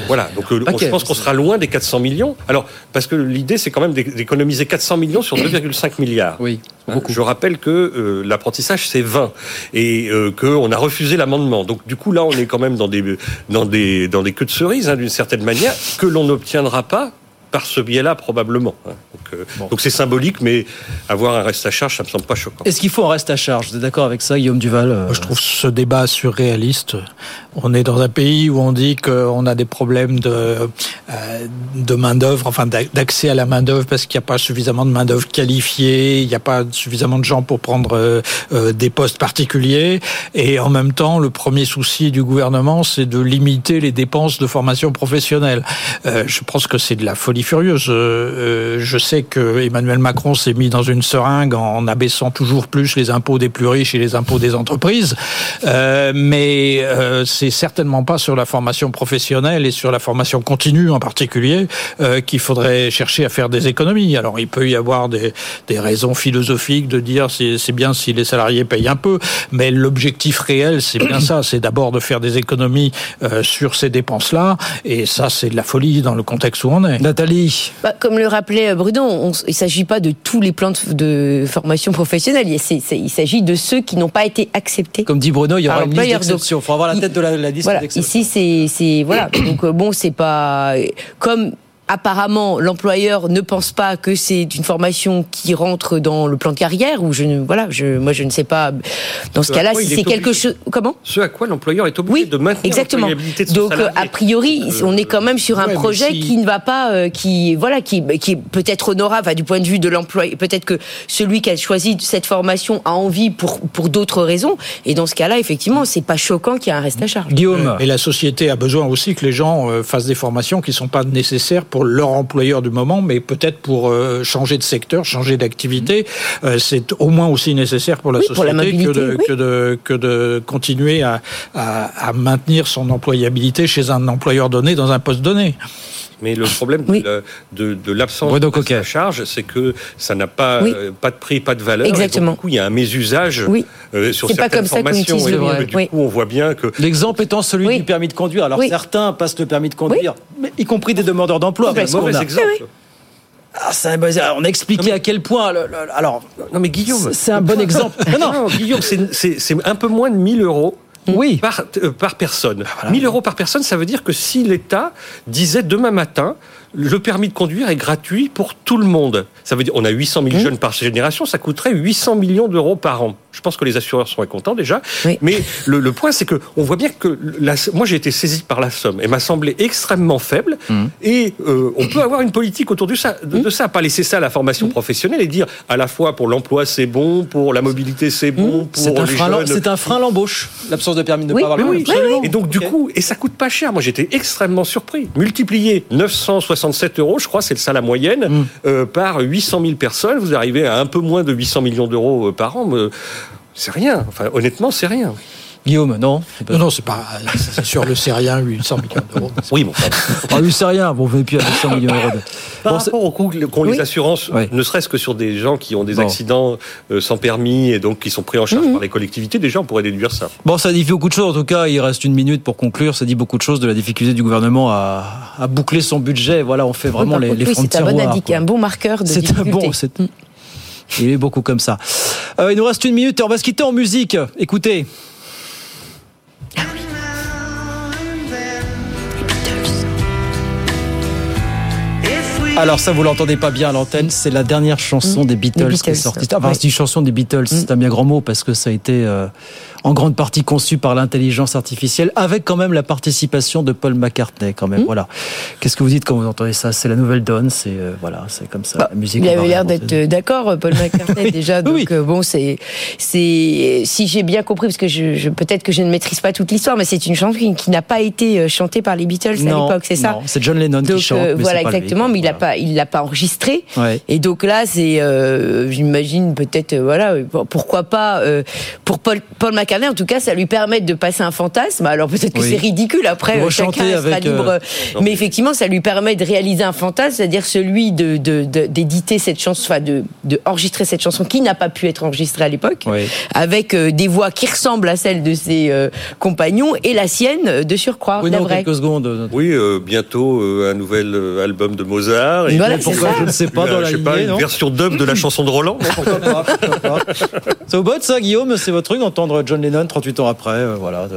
Voilà. Donc, euh, je pense qu'on sera loin des 400 millions. Alors, parce que l'idée, c'est quand même d'économiser 400 millions sur 2,5 milliards. Oui. Hein, je rappelle que euh, l'apprentissage c'est 20 et euh, qu'on a refusé l'amendement. Donc du coup là on est quand même dans des dans des dans des queues de cerises hein, d'une certaine manière que l'on n'obtiendra pas par ce biais-là, probablement. Hein. Euh, donc c'est symbolique, mais avoir un reste à charge, ça me semble pas choquant. Est-ce qu'il faut un reste à charge? Vous êtes d'accord avec ça, Guillaume Duval euh Je trouve ce débat surréaliste. On est dans un pays où on dit qu'on a des problèmes de, euh, de main-d'œuvre, enfin d'accès à la main-d'œuvre parce qu'il n'y a pas suffisamment de main-d'œuvre qualifiée, il n'y a pas suffisamment de gens pour prendre des postes particuliers. Et en même temps, le premier souci du gouvernement, c'est de limiter les dépenses de formation professionnelle. je pense que c'est de la folie furieuse. Euh, je sais que Emmanuel Macron s'est mis dans une seringue en abaissant toujours plus les impôts des plus riches et les impôts des entreprises, euh, mais euh, c'est certainement pas sur la formation professionnelle et sur la formation continue en particulier qu'il faudrait chercher à faire des économies. Alors il peut y avoir des, des raisons philosophiques de dire c'est bien si les salariés payent un peu, mais l'objectif réel c'est bien ça, c'est d'abord de faire des économies sur ces dépenses-là, et ça c'est de la folie dans le contexte où on est. Nathalie bah, Comme le rappelait Bruno, il ne s'agit pas de tous les plans de formation professionnelle. Il s'agit de ceux qui n'ont pas été acceptés. Comme dit Bruno, il y aura une liste d'exceptions. Il faut avoir la tête de la, liste voilà, Ici, c'est voilà. Donc euh, bon, c'est pas comme apparemment l'employeur ne pense pas que c'est une formation qui rentre dans le plan de carrière ou je ne voilà je moi je ne sais pas. Dans ce, cas-là si c'est quelque chose comment? ce à quoi l'employeur est obligé de maintenir exactement. de donc salarié. a priori on est quand même sur un projet si... qui ne va pas euh, qui voilà qui qui est peut-être honorable enfin, du point de vue de l'employé. Peut-être que celui qui a choisi cette formation a envie pour pour d'autres raisons. Et dans ce cas-là effectivement c'est pas choquant qu'il y ait un reste à charge. Guillaume. Et la société a besoin aussi que les gens euh, fassent des formations qui sont pas nécessaires pour leur employeur du moment, mais peut-être pour euh, changer de secteur, changer d'activité. Euh, c'est au moins aussi nécessaire pour la oui, société pour la que, de, oui. que, de, que de continuer à, à, à, maintenir son employabilité chez un employeur donné dans un poste donné. Mais le problème oui. de, de, de l'absence de la charge, c'est que ça n'a pas, oui. euh, pas de prix, pas de valeur. Exactement. Et donc, du coup, il y a un mésusage oui. euh, sur certaines pas comme formations. Ça et donc, du coup, on voit bien que... L'exemple étant celui du permis de conduire. Alors, certains passent le permis de conduire, mais, y compris des demandeurs d'emploi. C'est un mauvais exemple. Ah, on a expliqué à quel point. Le, le, alors, non mais Guillaume, c'est un bon exemple. non, non, Guillaume, c'est un peu moins de 1000 euros oui. par, euh, par personne. Voilà. 1000 euros par personne, ça veut dire que si l'État disait demain matin, le permis de conduire est gratuit pour tout le monde. Ça veut dire, on a 800 000 mmh. jeunes par génération, ça coûterait 800 millions d'euros par an. Je pense que les assureurs seraient contents déjà. Oui. Mais le, le point, c'est que on voit bien que la, moi j'ai été saisi par la somme et m'a semblé extrêmement faible. Mmh. Et euh, on peut avoir une politique autour de ça, de, de, ça, pas laisser ça à la formation mmh. professionnelle et dire à la fois pour l'emploi c'est bon, pour la mobilité c'est bon, pour c'est un, les frein, jeunes. C'est un frein l'embauche, l'absence de permis de oui, pas avoir oui, oui. Et donc du coup, et ça coûte pas cher. Moi j'étais extrêmement surpris. Multiplier 967 euros, je crois c'est ça la moyenne, mmh. euh, par 800 000 personnes, vous arrivez à un peu moins de 800 millions d'euros par an. Mais c'est rien. Enfin, honnêtement, c'est rien. Guillaume, non Non, non, c'est pas. C'est sûr, le Syrien, 800 millions d'euros. Oui, bon. Ah, le Syrien, bon, vous plus à 800 millions d'euros. De... Par bon, rapport au coût qu'ont oui. les assurances, oui. ne serait-ce que sur des gens qui ont des bon. accidents euh, sans permis et donc qui sont pris en charge mmh. par les collectivités, déjà, on pourrait déduire ça. Bon, ça dit beaucoup de choses. En tout cas, il reste une minute pour conclure. Ça dit beaucoup de choses de la difficulté du gouvernement à, à boucler son budget. Voilà, on fait vraiment oui, les, les de C'est un bon tiroir, indiqué, un bon marqueur de C'est un bon. Il est beaucoup comme ça. Euh, il nous reste une minute et on va se quitter en musique. Écoutez. Alors ça, vous l'entendez pas bien à l'antenne, c'est la dernière chanson mmh. des, Beatles Beatles qui est sortie. Enfin, c'est une chanson des Beatles, mmh. c'est un bien grand mot parce que ça a été euh, en grande partie conçu par l'intelligence artificielle, avec quand même la participation de Paul McCartney quand même. Mmh. Voilà. Qu'est-ce que vous dites quand vous entendez ça? C'est la nouvelle donne, c'est euh, voilà, c'est comme ça. Bah, la musique. Il avait l'air d'être d'accord, Paul McCartney déjà. Donc oui. euh, bon, c'est c'est si j'ai bien compris, parce que je, je peut-être que je ne maîtrise pas toute l'histoire, mais c'est une chanson qui, qui n'a pas été chantée par les Beatles non, à l'époque, c'est ça? c'est John Lennon donc, qui chante. Euh, mais voilà exactement, lui, mais il voilà. l'a pas, il l'a pas enregistré. Ouais. Et donc là, c'est, euh, j'imagine peut-être, euh, voilà, pourquoi pas euh, pour Paul, Paul McCartney, en tout cas, ça lui permet de passer un fantasme. Alors peut-être que Oui. c'est ridicule. Après, Pour chacun sera avec, libre. euh, mais effectivement, ça lui permet de réaliser un fantasme, c'est-à-dire celui de de- de- d'éditer cette chanson, enfin de, de enregistrer cette chanson qui n'a pas pu être enregistrée à l'époque, Oui. avec euh, des voix qui ressemblent à celles de ses euh, compagnons et la sienne euh, de surcroît, la Bruno, vraie. quelques secondes. Oui, euh, bientôt euh, un nouvel euh, album de Mozart. Et Voilà, Pourquoi ça. je ne sais pas euh, dans la je sais pas, lignée, une non version dub de la chanson de Roland. non Pourquoi pas, pourquoi pas. Ça vous botte ça, Guillaume C'est votre truc d'entendre John Lennon 38 ans après, euh, voilà.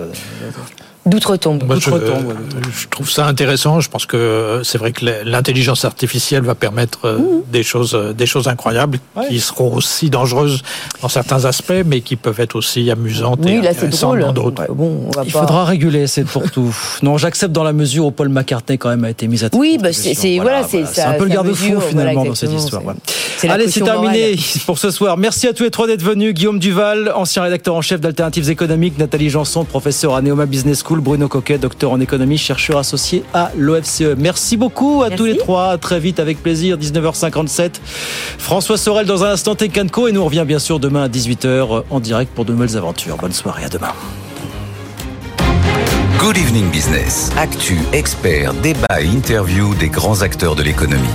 D'outre-tombe. Moi, je, D'outre-tombe, ouais, je trouve ça intéressant. Je pense que euh, c'est vrai que l'intelligence artificielle va permettre euh, des choses, euh, des choses incroyables Ouais. qui seront aussi dangereuses dans certains aspects, mais qui peuvent être aussi amusantes Oui, et là drôle. dans d'autres. Ouais, bon, on va Il pas- faudra réguler, c'est pour tout. Non, j'accepte dans la mesure où Paul McCartney quand même a été mis à Oui, bah, c'est- c'est- voilà, c'est- C'est ça- un peu le garde-fou mesure, finalement voilà, dans cette histoire. c'est- ouais. c'est la Allez, c'est terminé pour ce soir. Merci à tous les trois d'être venus. Guillaume Duval, ancien rédacteur en chef d'Alternatives économiques, Nathalie Janson, professeur à Neoma Business School, Bruno Coquet, docteur en économie, chercheur associé à l'OFCE. Merci beaucoup à Merci. tous les trois. À très vite avec plaisir. 19h57. François Sorel dans un instant Tekanko et nous on revient bien sûr demain à 18h en direct pour de nouvelles aventures. Bonne soirée, à demain. Good Evening Business. Actu, experts, débat et interview des grands acteurs de l'économie.